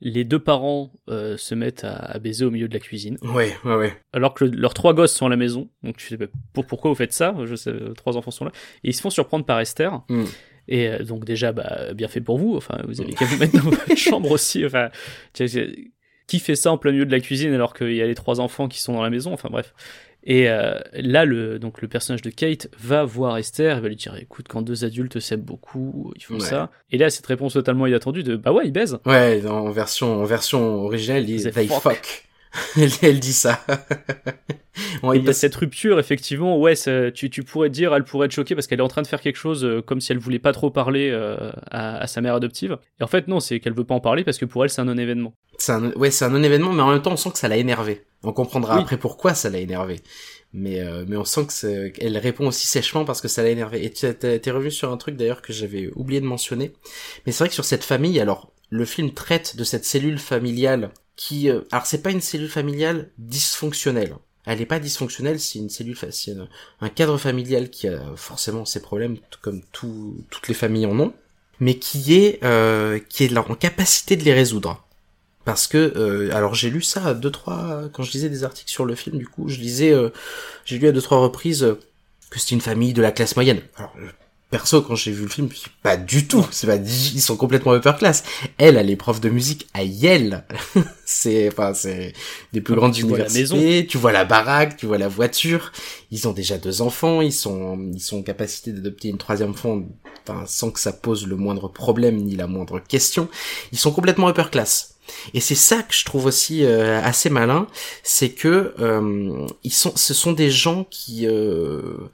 les deux parents euh, se mettent à, à baiser au milieu de la cuisine Ouais, ouais, ouais. alors que le- leurs trois gosses sont à la maison donc tu sais bah, pour pourquoi vous faites ça? Je sais euh, trois enfants sont là et ils se font surprendre par Esther Mm. et euh, donc déjà bah bien fait pour vous enfin vous avez qu'à vous mettre dans votre chambre aussi enfin qui fait ça en plein milieu de la cuisine alors qu'il y a les trois enfants qui sont dans la maison enfin bref et euh, là, le, donc, le personnage de Kate va voir Esther et va lui dire Écoute, quand deux adultes s'aiment beaucoup, ils font Ouais. ça. Et là, cette réponse totalement inattendue de Bah ouais, ils baisent. Ouais, en version en version originale, il dit C'est they fuck. fuck. elle, elle dit ça. On Et y il y a passe- cette rupture, effectivement, ouais, tu, tu pourrais dire, elle pourrait être choquée parce qu'elle est en train de faire quelque chose euh, comme si elle voulait pas trop parler euh, à, à sa mère adoptive. Et en fait, non, c'est qu'elle veut pas en parler parce que pour elle, c'est un non-événement. C'est un, ouais, c'est un non-événement, mais en même temps, on sent que ça l'a énervé. On comprendra Oui. après pourquoi ça l'a énervé. Mais, euh, mais on sent que qu'elle répond aussi sèchement parce que ça l'a énervé. Et tu t'es revenu sur un truc d'ailleurs que j'avais oublié de mentionner. Mais c'est vrai que sur cette famille, alors, le film traite de cette cellule familiale euh, alors c'est pas une cellule familiale dysfonctionnelle. Elle est pas dysfonctionnelle, c'est une cellule, c'est un- cadre familial qui a forcément ses problèmes, comme tout, toutes les familles en ont, mais qui est, euh, qui est en capacité de les résoudre. Parce que, euh, alors j'ai lu ça à deux trois quand je lisais des articles sur le film. Du coup, je lisais, j'ai lu à deux trois reprises que c'était une famille de la classe moyenne. Alors perso, quand j'ai vu le film, je me suis dit, pas du tout. C'est pas, ils sont complètement upper class. Elle, elle est prof de musique à Yale. c'est, enfin, c'est des plus Ah, grandes tu vois la universités. Tu vois la baraque, tu vois la voiture. Ils ont déjà deux enfants. Ils sont, ils sont en capacité d'adopter une troisième enfant, enfin, sans que ça pose le moindre problème ni la moindre question. Ils sont complètement upper class. Et c'est ça que je trouve aussi euh, assez malin, c'est que euh, ils sont, ce sont des gens qui euh,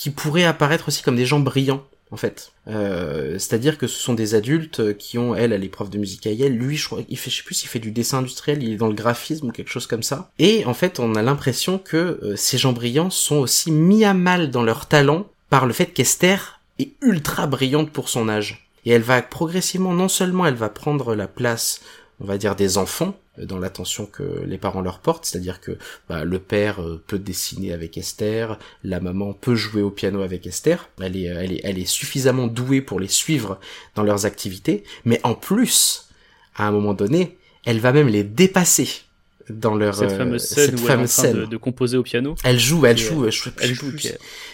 qui pourraient apparaître aussi comme des gens brillants en fait. Euh, C'est-à-dire que ce sont des adultes qui ont, elle, est prof de musique à Yale, lui, je crois, il fait, je sais plus s'il fait du dessin industriel, il est dans le graphisme ou quelque chose comme ça. Et en fait, on a l'impression que euh, ces gens brillants sont aussi mis à mal dans leur talent par le fait qu'Esther est ultra brillante pour son âge. Et elle va progressivement, non seulement elle va prendre la place, on va dire, des enfants, dans l'attention que les parents leur portent, c'est-à-dire que bah, le père euh, peut dessiner avec Esther, la maman peut jouer au piano avec Esther, est, elle est, elle est suffisamment douée pour les suivre dans leurs activités, mais en plus, à un moment donné, elle va même les dépasser dans leur Cette euh, fameuse scène cette où fameuse elle est en train de, de composer au piano. Elle joue, elle joue, je, sais- je Elle joue. je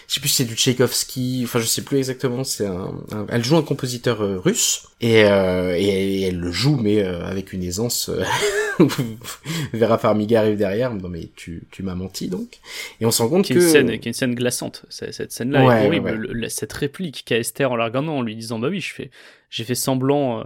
sais plus si c'est du Tchaïkovski, enfin je sais plus exactement, c'est un, un- elle joue un compositeur euh, russe et, euh, et, et elle le joue mais euh, avec une aisance. Euh, Vera Farmiga arrive derrière, non mais tu, tu m'as menti donc. Et on se rend compte qui est que une scène, qui est une scène glaçante. Cette scène-là Ouais, est horrible. ouais. Le- cette réplique qu'a Esther en la regardant, en lui disant bah oui, je fais, j'ai fait semblant euh,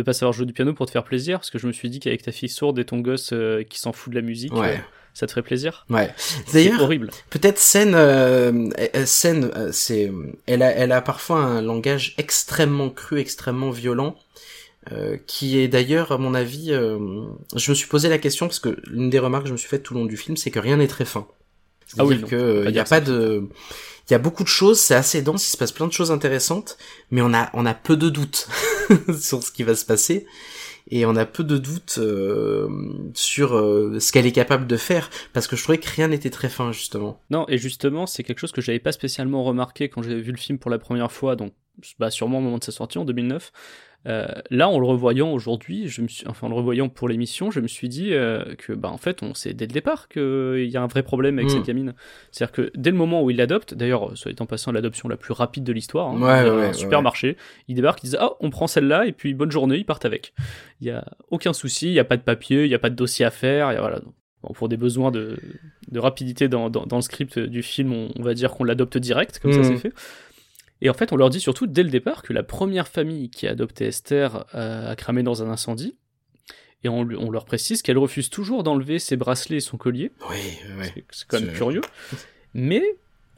de pas savoir jouer du piano pour te faire plaisir, parce que je me suis dit qu'avec ta fille sourde et ton gosse euh, qui s'en fout de la musique, Ouais. euh, ça te ferait plaisir. ouais. C'est D'ailleurs, horrible. peut-être scène, euh, scène, c'est, elle a, elle a parfois un langage extrêmement cru, extrêmement violent. qui est d'ailleurs, à mon avis, je me suis posé la question parce que l'une des remarques que je me suis faite tout le long du film, c'est que rien n'est très fin. Ah oui, que il y a ça. pas de, il y a beaucoup de choses, c'est assez dense, il se passe plein de choses intéressantes, mais on a, on a peu de doutes sur ce qui va se passer et on a peu de doutes euh, sur euh, ce qu'elle est capable de faire parce que je trouvais que rien n'était très fin justement. Non, et justement, c'est quelque chose que j'avais pas spécialement remarqué quand j'avais vu le film pour la première fois, donc bah, sûrement au moment de sa sortie en 2009. Euh, là, en le revoyant aujourd'hui, je me suis, enfin en le revoyant pour l'émission, je me suis dit euh, que, bah en fait, on sait dès le départ qu'il y a un vrai problème avec Mm. cette gamine. C'est-à-dire que dès le moment où il l'adopte, d'ailleurs, soit étant passant l'adoption la plus rapide de l'histoire, hein, Ouais, un ouais, supermarché, il débarque, il dit ah on prend celle-là et puis bonne journée, ils partent avec. Il y a aucun souci, il y a pas de papier, il y a pas de dossier à faire, a, voilà. Bon, pour des besoins de, de rapidité dans, dans, dans le script du film, on, on va dire qu'on l'adopte direct, comme ça Mhm. c'est fait. Et en fait, on leur dit surtout dès le départ que la première famille qui a adopté Esther euh, a cramé dans un incendie. Et on, leur précise qu'elle refuse toujours d'enlever ses bracelets et son collier. Oui, ouais. C'est- quand même curieux. Mais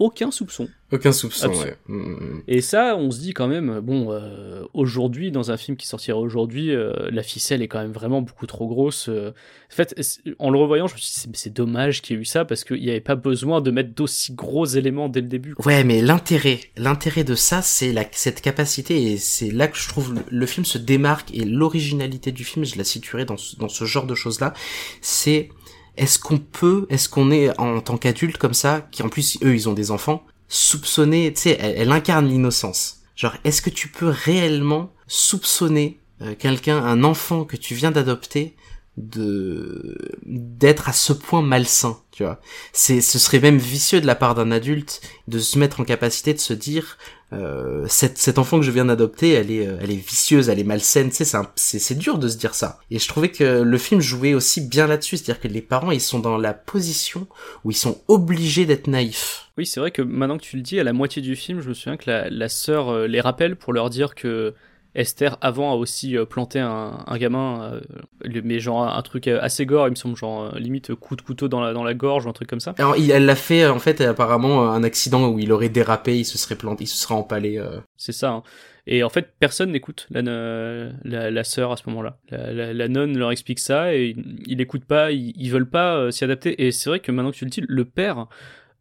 aucun soupçon. Aucun soupçon. Absol- Ouais. Mm, mm. Et ça, on se dit quand même, bon, euh, aujourd'hui, dans un film qui sortira aujourd'hui, euh, la ficelle est quand même vraiment beaucoup trop grosse. euh. En fait, en le revoyant, je me suis dit, c'est- c'est dommage qu'il y ait eu ça, parce qu'il n'y avait pas besoin de mettre d'aussi gros éléments dès le début. quoi. Ouais, mais l'intérêt, l'intérêt de ça, c'est la, cette capacité, et c'est là que je trouve le, le film se démarque, et l'originalité du film, je la situerai dans ce, dans ce genre de choses-là, c'est est-ce qu'on peut, est-ce qu'on est en tant qu'adulte comme ça, qui en plus, eux, ils ont des enfants, soupçonner, tu sais, elle, incarne l'innocence. Genre, est-ce que tu peux réellement soupçonner euh, quelqu'un, un enfant que tu viens d'adopter, de d'être à ce point malsain, tu vois? C'est ce serait même vicieux de la part d'un adulte de se mettre en capacité de se dire euh, cette, cet enfant que je viens d'adopter elle est euh, elle est vicieuse elle est malsaine tu sais c'est un- c'est c'est dur de se dire ça. Et je trouvais que le film jouait aussi bien là-dessus c'est-à-dire que les parents ils sont dans la position où ils sont obligés d'être naïfs. Oui, c'est vrai que maintenant que tu le dis, à la moitié du film, je me souviens que la, la sœur euh, les rappelle pour leur dire que Esther avant a aussi euh, planté un, un gamin, euh, mais genre un, truc euh, assez gore, il me semble, genre limite coup de couteau dans la, dans la gorge ou un truc comme ça. Alors, il, elle l'a fait, en fait, apparemment, un accident où il aurait dérapé, il se serait planté, il se serait empalé. euh. C'est ça. hein. Et en fait, personne n'écoute la, la, la sœur à ce moment-là. La, la, la nonne leur explique ça et ils n'écoutent pas, ils, ils veulent pas s'y adapter. Et c'est vrai que maintenant que tu le dis, le père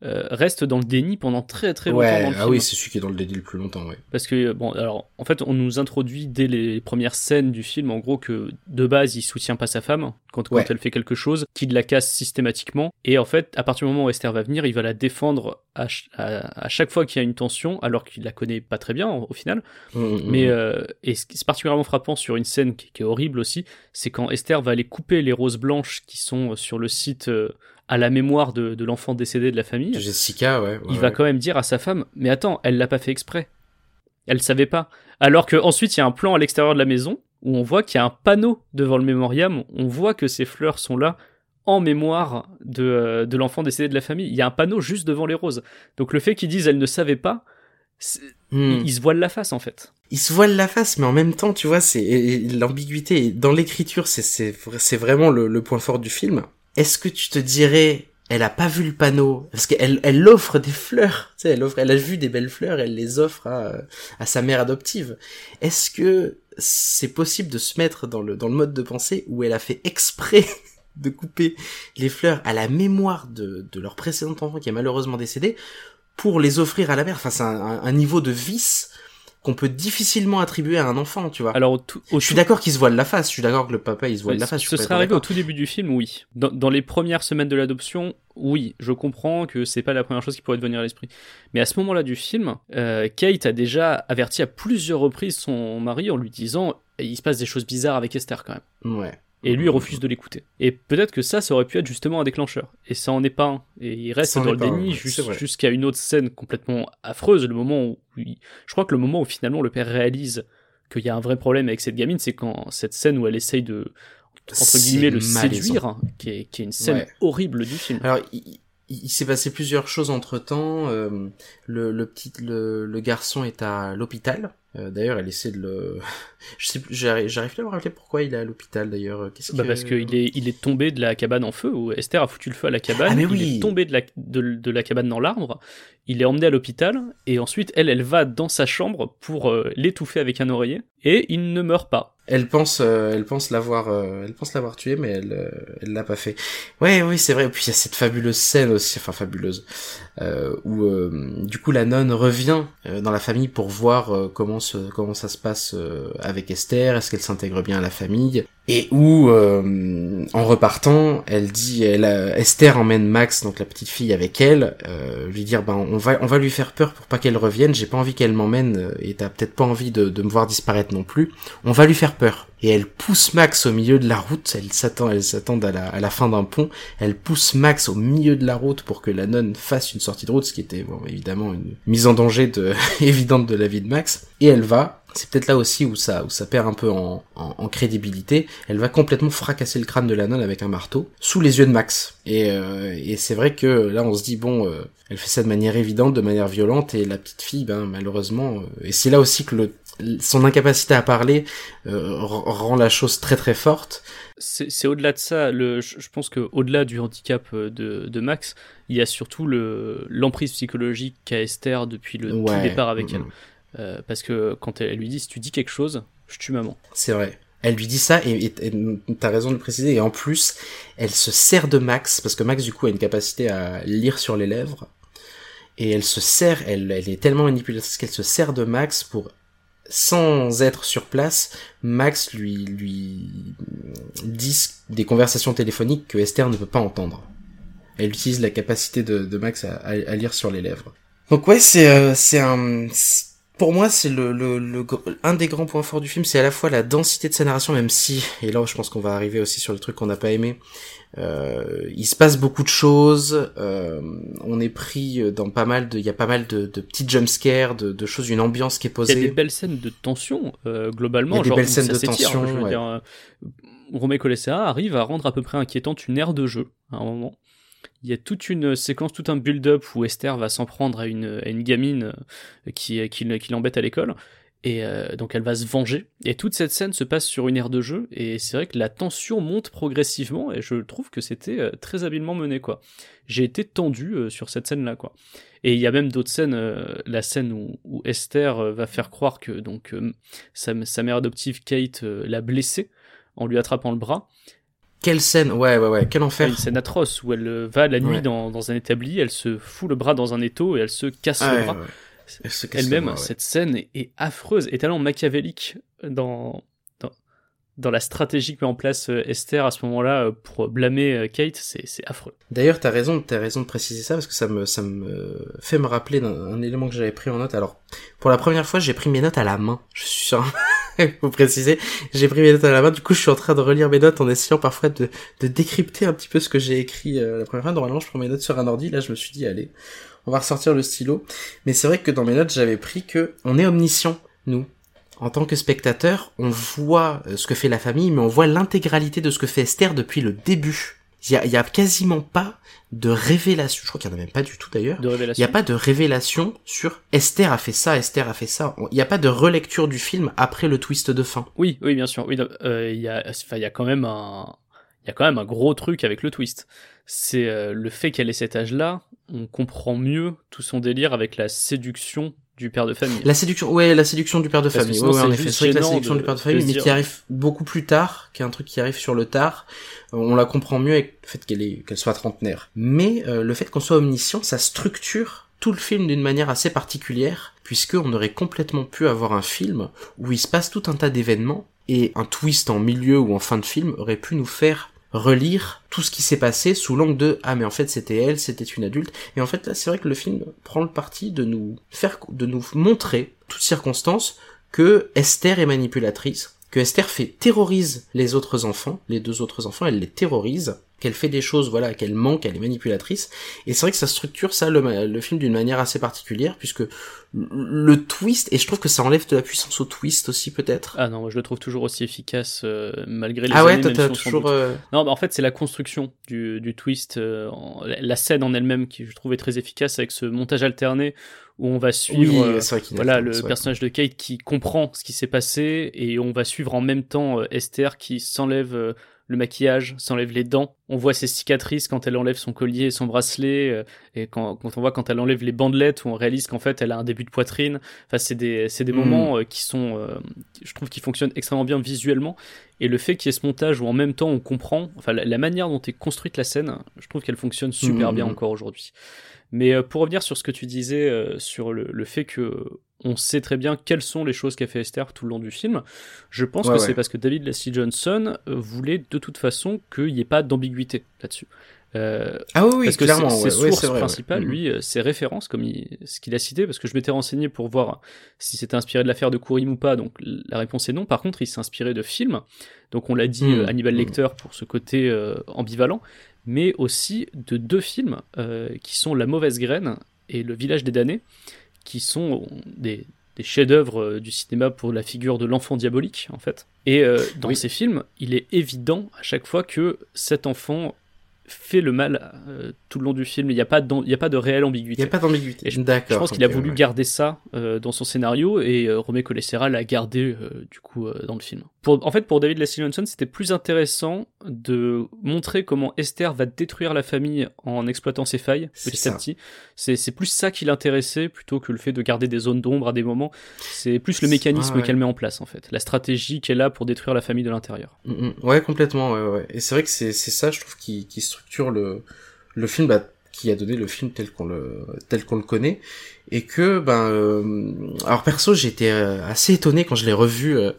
euh, reste dans le déni pendant très très longtemps Ouais, dans le ah film. oui, c'est celui qui est dans le délit le plus longtemps, ouais. Parce que, bon, alors, en fait, on nous introduit dès les premières scènes du film, en gros, que de base, il soutient pas sa femme quand, quand Ouais. elle fait quelque chose, qu'il la casse systématiquement. Et en fait, à partir du moment où Esther va venir, il va la défendre à, à, à chaque fois qu'il y a une tension, alors qu'il la connaît pas très bien, au, final. Mm, mm, Mais, mm. euh, et ce qui est particulièrement frappant sur une scène qui, qui est horrible aussi, c'est quand Esther va aller couper les roses blanches qui sont sur le site euh, à la mémoire de, de l'enfant décédé de la famille Jessica, ouais. ouais, il va quand même dire à sa femme mais attends elle l'a pas fait exprès elle savait pas alors que ensuite il y a un plan à l'extérieur de la maison où on voit qu'il y a un panneau devant le mémoriam on voit que ces fleurs sont là en mémoire de, euh, de l'enfant décédé de la famille il y a un panneau juste devant les roses donc le fait qu'ils disent elle ne savait pas Mm. ils, ils se voilent la face en fait il se voile la face, mais en même temps, tu vois, c'est l'ambiguïté dans l'écriture, c'est c'est vra- c'est vraiment le, le point fort du film. Est-ce que tu te dirais, elle a pas vu le panneau? Parce qu'elle elle offre des fleurs, tu sais, elle offre, elle a vu des belles fleurs, elle les offre à à sa mère adoptive. Est-ce que c'est possible de se mettre dans le dans le mode de pensée où elle a fait exprès de couper les fleurs à la mémoire de de leur précédent enfant qui est malheureusement décédé pour les offrir à la mère? Enfin, c'est un, un- un niveau de vice qu'on peut difficilement attribuer à un enfant, tu vois. alors au tout, au je suis tout- d'accord qu'il se voile la face, je suis d'accord que le papa il se voile la face. ce serait arrivé au tout début du film, oui. Dans, dans les premières semaines de l'adoption, oui, je comprends que c'est pas la première chose qui pourrait te venir à l'esprit. Mais à ce moment-là du film, euh, Kate a déjà averti à plusieurs reprises son mari en lui disant il se passe des choses bizarres avec Esther quand même. Ouais. Et lui il refuse de l'écouter. Et peut-être que ça, ça aurait pu être justement un déclencheur. Et ça en est pas un. Et il reste Ça dans le un, déni jusqu'à une autre scène complètement affreuse, le moment où il- je crois que le moment où finalement le père réalise qu'il y a un vrai problème avec cette gamine, c'est quand cette scène où elle essaye de entre guillemets le séduire, hein, qui est, qui est une scène Ouais. horrible du film. Alors, il, s'est passé plusieurs choses entre temps. le, le petit, le, le garçon est à l'hôpital. Euh, d'ailleurs, elle essaie de le. Je sais plus. J'arrive, plus à me rappeler pourquoi il est à l'hôpital. D'ailleurs, qu'est-ce Bah que- parce qu'il est, il est tombé de la cabane en feu, où Esther a foutu le feu à la cabane, Ah, mais il oui. est tombé de la, de, de la cabane dans l'arbre, il est emmené à l'hôpital, et ensuite elle, elle va dans sa chambre pour euh, l'étouffer avec un oreiller, et il ne meurt pas. Elle pense, euh, elle pense l'avoir, euh, elle pense l'avoir tué, mais elle, euh, elle l'a pas fait. Ouais, oui, c'est vrai. Et puis il y a cette fabuleuse scène aussi, enfin fabuleuse, où du coup la nonne revient dans la famille pour voir comment ça se passe avec Esther, est-ce qu'elle s'intègre bien à la famille, et où euh, en repartant, elle dit, elle, euh, Esther emmène Max, donc la petite fille, avec elle, euh, lui dire, ben on va, on va lui faire peur pour pas qu'elle revienne. J'ai pas envie qu'elle m'emmène, euh, et t'as peut-être pas envie de, de me voir disparaître non plus on va lui faire peur. Et elle pousse Max au milieu de la route, elle s'attend, elle s'attend à la, à la fin d'un pont, elle pousse Max au milieu de la route pour que la nonne fasse une sortie de route, ce qui était bon, évidemment une mise en danger de, évidente de la vie de Max. Et elle va, c'est peut-être là aussi où ça, où ça perd un peu en, en, en crédibilité, elle va complètement fracasser le crâne de la nonne avec un marteau, sous les yeux de Max. Et, euh, et c'est vrai que là on se dit, bon, euh, elle fait ça de manière évidente, de manière violente, et la petite fille, ben malheureusement, euh, et c'est là aussi que le, son incapacité à parler rend la chose très très forte. C'est au-delà de ça, le, je pense que au-delà du handicap de, de Max, il y a surtout le- l'emprise psychologique qu'a Esther depuis le tout départ avec Mm, elle. Euh, parce que quand elle, elle lui dit si tu dis quelque chose, je tue maman. C'est vrai. Elle lui dit ça et t'as raison de le préciser. Et en plus, elle se sert de Max parce que Max du coup a une capacité à lire sur les lèvres. Et elle se sert, elle, elle est tellement manipulatrice qu'elle se sert de Max pour, sans être sur place, Max lui lui dit des conversations téléphoniques que Esther ne peut pas entendre. Elle utilise la capacité de, de Max à, lire sur les lèvres. Donc ouais, c'est euh, c'est un pour moi c'est le, le, le un des grands points forts du film, c'est à la fois la densité de sa narration, même si et là je pense qu'on va arriver aussi sur le truc qu'on n'a pas aimé. Euh, il se passe beaucoup de choses, euh, on est pris dans pas mal de, il y a pas mal de, de petits jumpscares, de, de choses, une ambiance qui est Il y posée. a des belles scènes de tension, euh, globalement. Il y a des genre, belles scènes de tension, veux ouais. dire, euh, Romeo Colessera arrive à rendre à peu près inquiétante une aire de jeu, à un moment. Il y a toute une séquence, tout un build-up où Esther va s'en prendre à une, gamine euh, qui, qui, l'embête à l'école. Et euh, donc elle va se venger. Et toute cette scène se passe sur une aire de jeu. Et c'est vrai que la tension monte progressivement. Et je trouve que c'était euh, très habilement mené. J'ai été tendu euh, sur cette scène-là, quoi. Et il y a même d'autres scènes. la scène où, Esther va faire croire que sa, mère adoptive Kate l'a blessée en lui attrapant le bras. Quelle scène Ouais, ouais, ouais. Quel enfer. Une scène atroce où elle va la nuit dans, dans, un établi, elle se fout le bras dans un étau et elle se casse le bras. Elle-même, cette scène est, affreuse, est tellement machiavélique dans, dans, dans, la stratégie que met en place euh, Esther à ce moment-là euh, pour blâmer euh, Kate, c'est affreux. D'ailleurs, t'as raison, as raison de préciser ça parce que ça me, ça me fait me rappeler d'un élément que j'avais pris en note. Alors, pour la première fois, j'ai pris mes notes à la main. Je suis sûr. faut préciser, j'ai pris mes notes à la main, du coup je suis en train de relire mes notes en essayant parfois de, décrypter un petit peu ce que j'ai écrit la première fois. Normalement je prends mes notes sur un ordi, là je me suis dit allez, on va ressortir le stylo. Mais c'est vrai que dans mes notes, j'avais pris que on est omniscient, nous. En tant que spectateur, on voit euh, ce que fait la famille, mais on voit l'intégralité de ce que fait Esther depuis le début. Il y a, quasiment pas de révélation. Je crois qu'il y en a même pas du tout d'ailleurs. Il n'y a pas de révélation sur Esther a fait ça, Esther a fait ça. Il n'y a pas de relecture du film après le twist de fin. Oui, oui, bien sûr. Oui, euh, il y a, enfin, il y a quand même un, il y a quand même un gros truc avec le twist. C'est euh, le fait qu'elle ait cet âge-là, on comprend mieux tout son délire avec la séduction du père de famille. La séduction, ouais, la séduction du père de famille. Ouais, en effet, c'est la séduction du père de famille, mais qui arrive beaucoup plus tard, qui est un truc qui arrive sur le tard. Euh, on la comprend mieux avec le fait qu'elle est, qu'elle soit trentenaire. Mais euh, le fait qu'on soit omniscient, ça structure tout le film d'une manière assez particulière, puisque on aurait complètement pu avoir un film où il se passe tout un tas d'événements et un twist en milieu ou en fin de film aurait pu nous faire relire tout ce qui s'est passé sous l'angle de ah mais en fait c'était elle, c'était une adulte et en fait là c'est vrai que le film prend le parti de nous faire de nous montrer toutes circonstances que Esther est manipulatrice, que Esther fait terrorise les autres enfants, les deux autres enfants, elle les terrorise qu'elle fait des choses, voilà, qu'elle manque, elle est manipulatrice. Et c'est vrai que ça structure ça le, film d'une manière assez particulière, puisque le twist, et je trouve que ça enlève de la puissance au twist aussi peut-être. Ah non, je le trouve toujours aussi efficace euh, malgré les ah ouais, t'as toujours. Euh, non, bah en fait c'est la construction du, du twist, euh, la scène en elle-même qui je trouvais très efficace avec ce montage alterné où on va suivre voilà le personnage de Kate qui comprend ce qui s'est passé et on va suivre en même temps Esther qui s'enlève le maquillage, s'enlève les dents. On voit ses cicatrices quand elle enlève son collier et son bracelet, euh, et quand, quand, on voit quand elle enlève les bandelettes, où on réalise qu'en fait elle a un début de poitrine. Enfin, c'est des, c'est des mm. moments euh, qui sont, euh, je trouve, qui fonctionnent extrêmement bien visuellement. Et le fait qu'il y ait ce montage où en même temps on comprend, enfin, la, manière dont est construite la scène, je trouve qu'elle fonctionne super mm. bien encore aujourd'hui. Mais pour revenir sur ce que tu disais sur le, le fait que on sait très bien quelles sont les choses qu'a fait Esther tout le long du film. Je pense que c'est parce que David Leslie Johnson euh, voulait de toute façon qu'il n'y ait pas d'ambiguïté là-dessus. Euh, ah oui, parce que clairement, ses, sources principales, mm-hmm. lui, euh, ses références, comme ce qu'il a cité, parce que je m'étais renseigné pour voir si c'était inspiré de l'affaire de Kourim ou pas, donc la réponse est non. Par contre, il s'est inspiré de films, donc on l'a dit, mm. Hannibal mm. Pour ce côté ambivalent, mais aussi de deux films qui sont La mauvaise graine et Le village des damnés, qui sont des, des chefs-d'œuvre euh, du cinéma pour la figure de l'enfant diabolique, en fait. Et euh, dans ces films, il est évident à chaque fois que cet enfant fait le mal euh, tout le long du film. Il n'y a, pas de, il y a pas de réelle ambiguïté. Il n'y a pas d'ambiguïté. Je, je, pense qu'il a voulu garder ça euh, dans son scénario et euh, Romé Colessera l'a gardé euh, du coup dans le film. Pour, en fait, pour David Leslie Johnson, c'était plus intéressant de montrer comment Esther va détruire la famille en exploitant ses failles petit à petit. C'est plus ça qui l'intéressait plutôt que le fait de garder des zones d'ombre à des moments. C'est plus le mécanisme qu'elle met en place en fait, la stratégie qu'elle a pour détruire la famille de l'intérieur. Mm, mm. ouais, complètement. Ouais. Et c'est vrai que c'est ça, je trouve, qui, qui se structure le, le film bah, qui a donné le film tel qu'on le tel qu'on le connaît et que ben euh, alors perso j'étais euh, assez étonné quand je l'ai revu euh,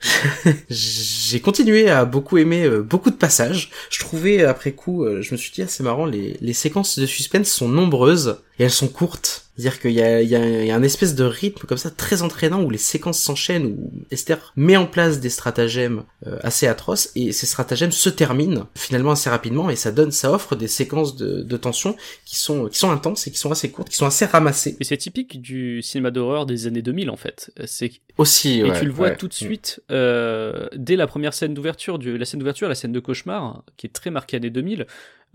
j'ai continué à beaucoup aimer beaucoup de passages. Je trouvais après coup, je me suis dit ah, c'est marrant, les, les séquences de suspense sont nombreuses et elles sont courtes. C'est-à-dire qu'il y a, il y, a, y a un espèce de rythme comme ça très entraînant où les séquences s'enchaînent, où Esther met en place des stratagèmes euh, assez atroces et ces stratagèmes se terminent finalement assez rapidement et ça donne, ça offre des séquences de, de tension qui sont, qui sont intenses et qui sont assez courtes, qui sont assez ramassées. Et c'est typique du cinéma d'horreur des années 2000 en fait. C'est aussi et tu le vois tout de suite euh, dès la première scène d'ouverture, la scène d'ouverture, la scène de cauchemar qui est très marquée années 2000.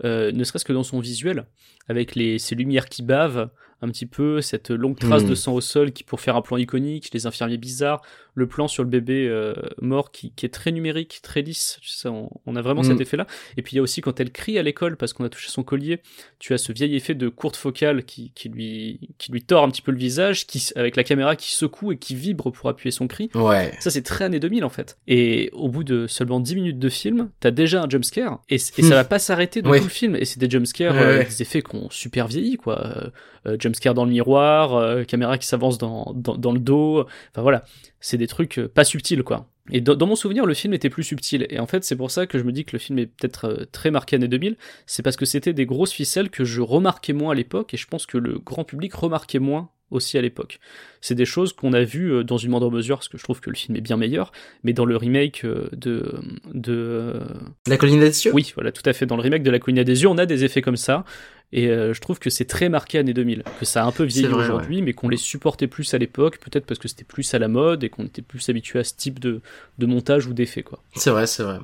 Euh, ne serait-ce que dans son visuel, avec les, ces lumières qui bavent, un petit peu, cette longue trace de sang au sol qui pour faire un plan iconique, les infirmiers bizarres, le plan sur le bébé euh, mort qui, qui est très numérique, très lisse, tu sais, on, on a vraiment cet effet-là. Et puis il y a aussi quand elle crie à l'école parce qu'on a touché son collier, tu as ce vieil effet de courte focale qui, qui, lui, qui lui tord un petit peu le visage, qui, avec la caméra qui secoue et qui vibre pour appuyer son cri. Ouais. Ça, c'est très années 2000 en fait. Et au bout de seulement 10 minutes de film, t'as déjà un jumpscare et, et ça va pas s'arrêter Ouais. tout le film. Et c'est des jumpscares, Ouais, euh, des effets qui ont super vieilli quoi. Euh, jumpscare dans le miroir, euh, caméra qui s'avance dans, dans, dans le dos. Enfin voilà, c'est des trucs euh, pas subtils quoi. Et dans, dans mon souvenir, le film était plus subtil. Et en fait, c'est pour ça que je me dis que le film est peut-être euh, très marqué années 2000. C'est parce que c'était des grosses ficelles que je remarquais moins à l'époque. Et je pense que le grand public remarquait moins aussi à l'époque. C'est des choses qu'on a vues dans une moindre mesure, parce que je trouve que le film est bien meilleur, mais dans le remake de... de La colline des oui, voilà, tout à fait. Dans le remake de La Colline des Yeux, on a des effets comme ça, et euh, je trouve que c'est très marqué années 2000, que ça a un peu vieilli aujourd'hui, mais qu'on les supportait plus à l'époque, peut-être parce que c'était plus à la mode, et qu'on était plus habitué à ce type de, de montage ou d'effets, quoi. C'est vrai, c'est vrai.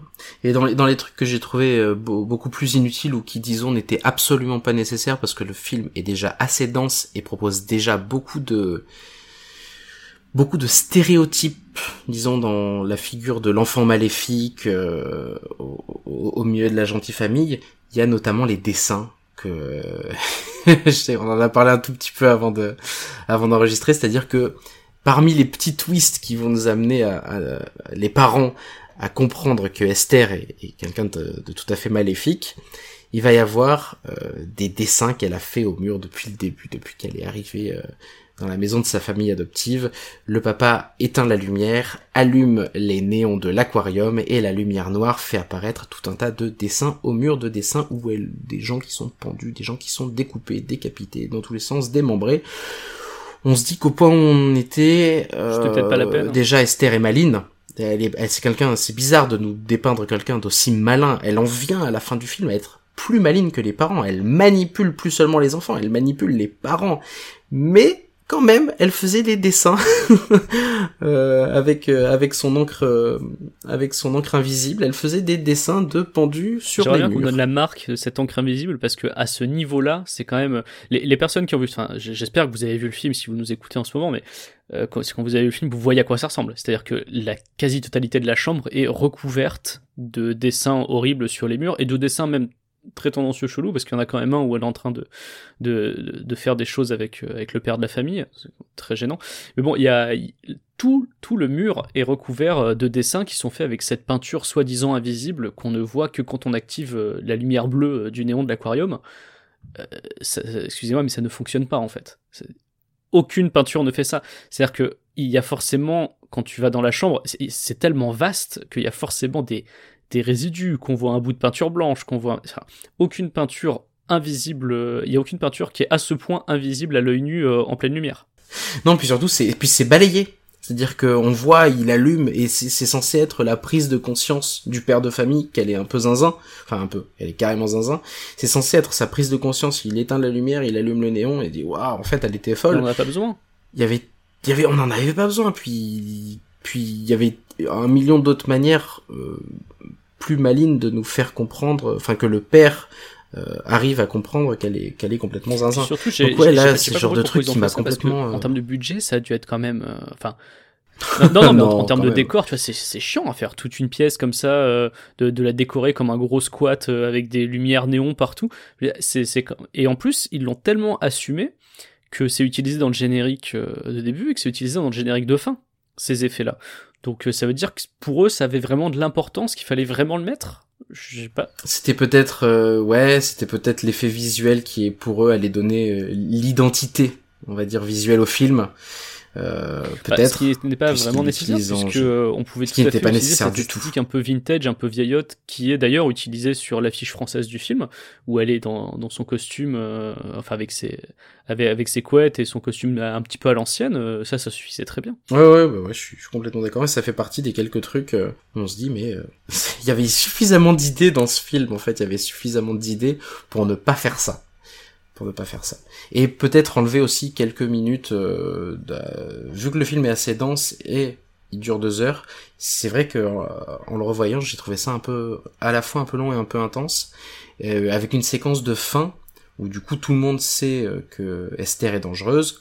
Et dans les, dans les trucs que j'ai trouvé euh, beau- beaucoup plus inutiles ou qui, disons, n'étaient absolument pas nécessaires parce que le film est déjà assez dense et propose déjà beaucoup de beaucoup de stéréotypes, disons, dans la figure de l'enfant maléfique euh, au, au- au milieu de la gentille famille. Il y a notamment les dessins sais, on en a parlé un tout petit peu avant de avant d'enregistrer, c'est-à-dire que parmi les petits twists qui vont nous amener les parents à comprendre que Esther est, quelqu'un de, de tout à fait maléfique, il va y avoir euh, des dessins qu'elle a fait au mur depuis le début, depuis qu'elle est arrivée euh, dans la maison de sa famille adoptive. Le papa éteint la lumière, allume les néons de l'aquarium et la lumière noire fait apparaître tout un tas de dessins au mur de dessins où elle, des gens qui sont pendus, des gens qui sont découpés, décapités, dans tous les sens, démembrés. On se dit qu'au point où on était, euh, pas la peine, hein. déjà Esther est maline. Elle est, elle, c'est quelqu'un, c'est bizarre de nous dépeindre quelqu'un d'aussi malin. Elle en vient à la fin du film à être plus maligne que les parents. Elle manipule plus seulement les enfants, elle manipule les parents. Mais quand même, elle faisait des dessins euh, avec euh, avec son encre euh, avec son encre invisible. Elle faisait des dessins de pendus sur les bien qu'on murs. donne la marque de cette encre invisible parce que à ce niveau-là, c'est quand même les, les personnes qui ont vu. Enfin, j'espère que vous avez vu le film si vous nous écoutez en ce moment, mais quand, quand vous avez vu le film, vous voyez à quoi ça ressemble. C'est-à-dire que la quasi-totalité de la chambre est recouverte de dessins horribles sur les murs et de dessins même très tendancieux chelou parce qu'il y en a quand même un où elle est en train de de, de faire des choses avec euh, avec le père de la famille. Très gênant. Mais bon il y a tout tout le mur est recouvert euh, de dessins qui sont faits avec cette peinture soi-disant invisible qu'on ne voit que quand on active euh, la lumière bleue du néon de l'aquarium. Excusez-moi mais ça ne fonctionne pas en fait. Aucune peinture ne fait ça. C'est à dire que il y a forcément quand tu vas dans la chambre c'est tellement vaste qu'il y a forcément des des résidus, qu'on voit un bout de peinture blanche, qu'on voit enfin, aucune peinture invisible, euh, il y a aucune peinture qui est à ce point invisible à l'œil nu euh, en pleine lumière. Non, puis surtout, c'est, puis c'est balayé. C'est-à-dire qu'on voit, il allume, et c'est, censé être la prise de conscience du père de famille qu'elle est un peu zinzin. Enfin, un peu. Elle est carrément zinzin. C'est censé être sa prise de conscience. Il éteint la lumière, il allume le néon, et dit, waouh, en fait, elle était On folle. n'en a pas besoin. Il y avait, il y avait, on en avait pas besoin. Puis, puis, il y avait un million d'autres manières, euh, plus malines de nous faire comprendre, enfin, que le père, euh, arrive à comprendre qu'elle est, qu'elle est complètement zinzin. Surtout, j'ai, Donc ouais, là, c'est genre de truc qui m'a que, complètement, euh, En termes de budget, ça a dû être quand même. euh, Enfin. non, non, mais en, Non, en termes de même. décor, tu vois, c'est, chiant à faire toute une pièce comme ça, euh, de, de la décorer comme un gros squat avec des lumières néons partout. C'est, et en plus, ils l'ont tellement assumé que c'est utilisé dans le générique de début et que c'est utilisé dans le générique de fin, ces effets-là. Donc euh, ça veut dire que pour eux, ça avait vraiment de l'importance, qu'il fallait vraiment le mettre? Je sais pas. C'était peut-être, euh, ouais, c'était peut-être l'effet visuel qui est pour eux allait donner euh, l'identité, on va dire visuelle au film. Euh, Bah, peut-être. ce qui n'est pas vraiment nécessaire puisque jeu. on pouvait Ce tout qui à n'était fait pas nécessaire cette du tout. un peu vintage, un peu vieillotte, qui est d'ailleurs utilisée sur l'affiche française du film, où elle est dans, dans son costume, euh, enfin avec ses avec, avec ses couettes et son costume un petit peu à l'ancienne. euh, ça, ça suffisait très bien. Ouais, ouais, bah ouais, je suis, je suis complètement d'accord. Et ça fait partie des quelques trucs. où on se dit, mais il y avait suffisamment d'idées dans ce film. En fait, il y avait suffisamment d'idées pour ne pas faire ça. Pour ne pas faire ça. Et peut-être enlever aussi quelques minutes. Euh, vu que le film est assez dense et il dure deux heures, c'est vrai que euh, en le revoyant, j'ai trouvé ça un peu, à la fois un peu long et un peu intense, euh, avec une séquence de fin où du coup tout le monde sait que Esther est dangereuse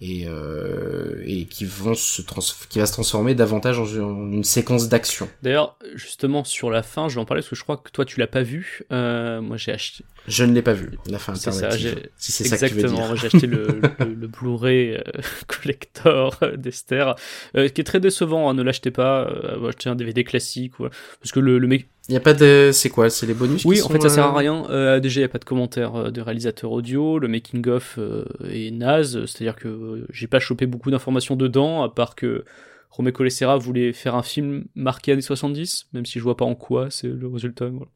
et, euh, et qui vont se trans qui va se transformer davantage en une, une séquence d'action. D'ailleurs, justement sur la fin, je vais en parler parce que je crois que toi tu l'as pas vu. Euh, moi j'ai acheté. Je ne l'ai pas vu. La fin ça, alternative. Si c'est ça que tu veux Exactement. dire. J'ai acheté le, le, le Blu-ray euh, collector d'Esther, qui est très décevant. hein, ne l'achetez pas. Achetez un DVD classique, ouais. parce que le, le mec. Il y a pas de c'est quoi C'est les bonus Oui, qui en sont, fait, ça sert euh, à rien. Euh, déjà, il y a pas de commentaire euh, de réalisateur audio. Le making of euh, est naze, c'est-à-dire que euh, j'ai pas chopé beaucoup d'informations dedans, à part que Romeo Colessera voulait faire un film marqué années 70, même si je vois pas en quoi c'est le résultat. Voilà.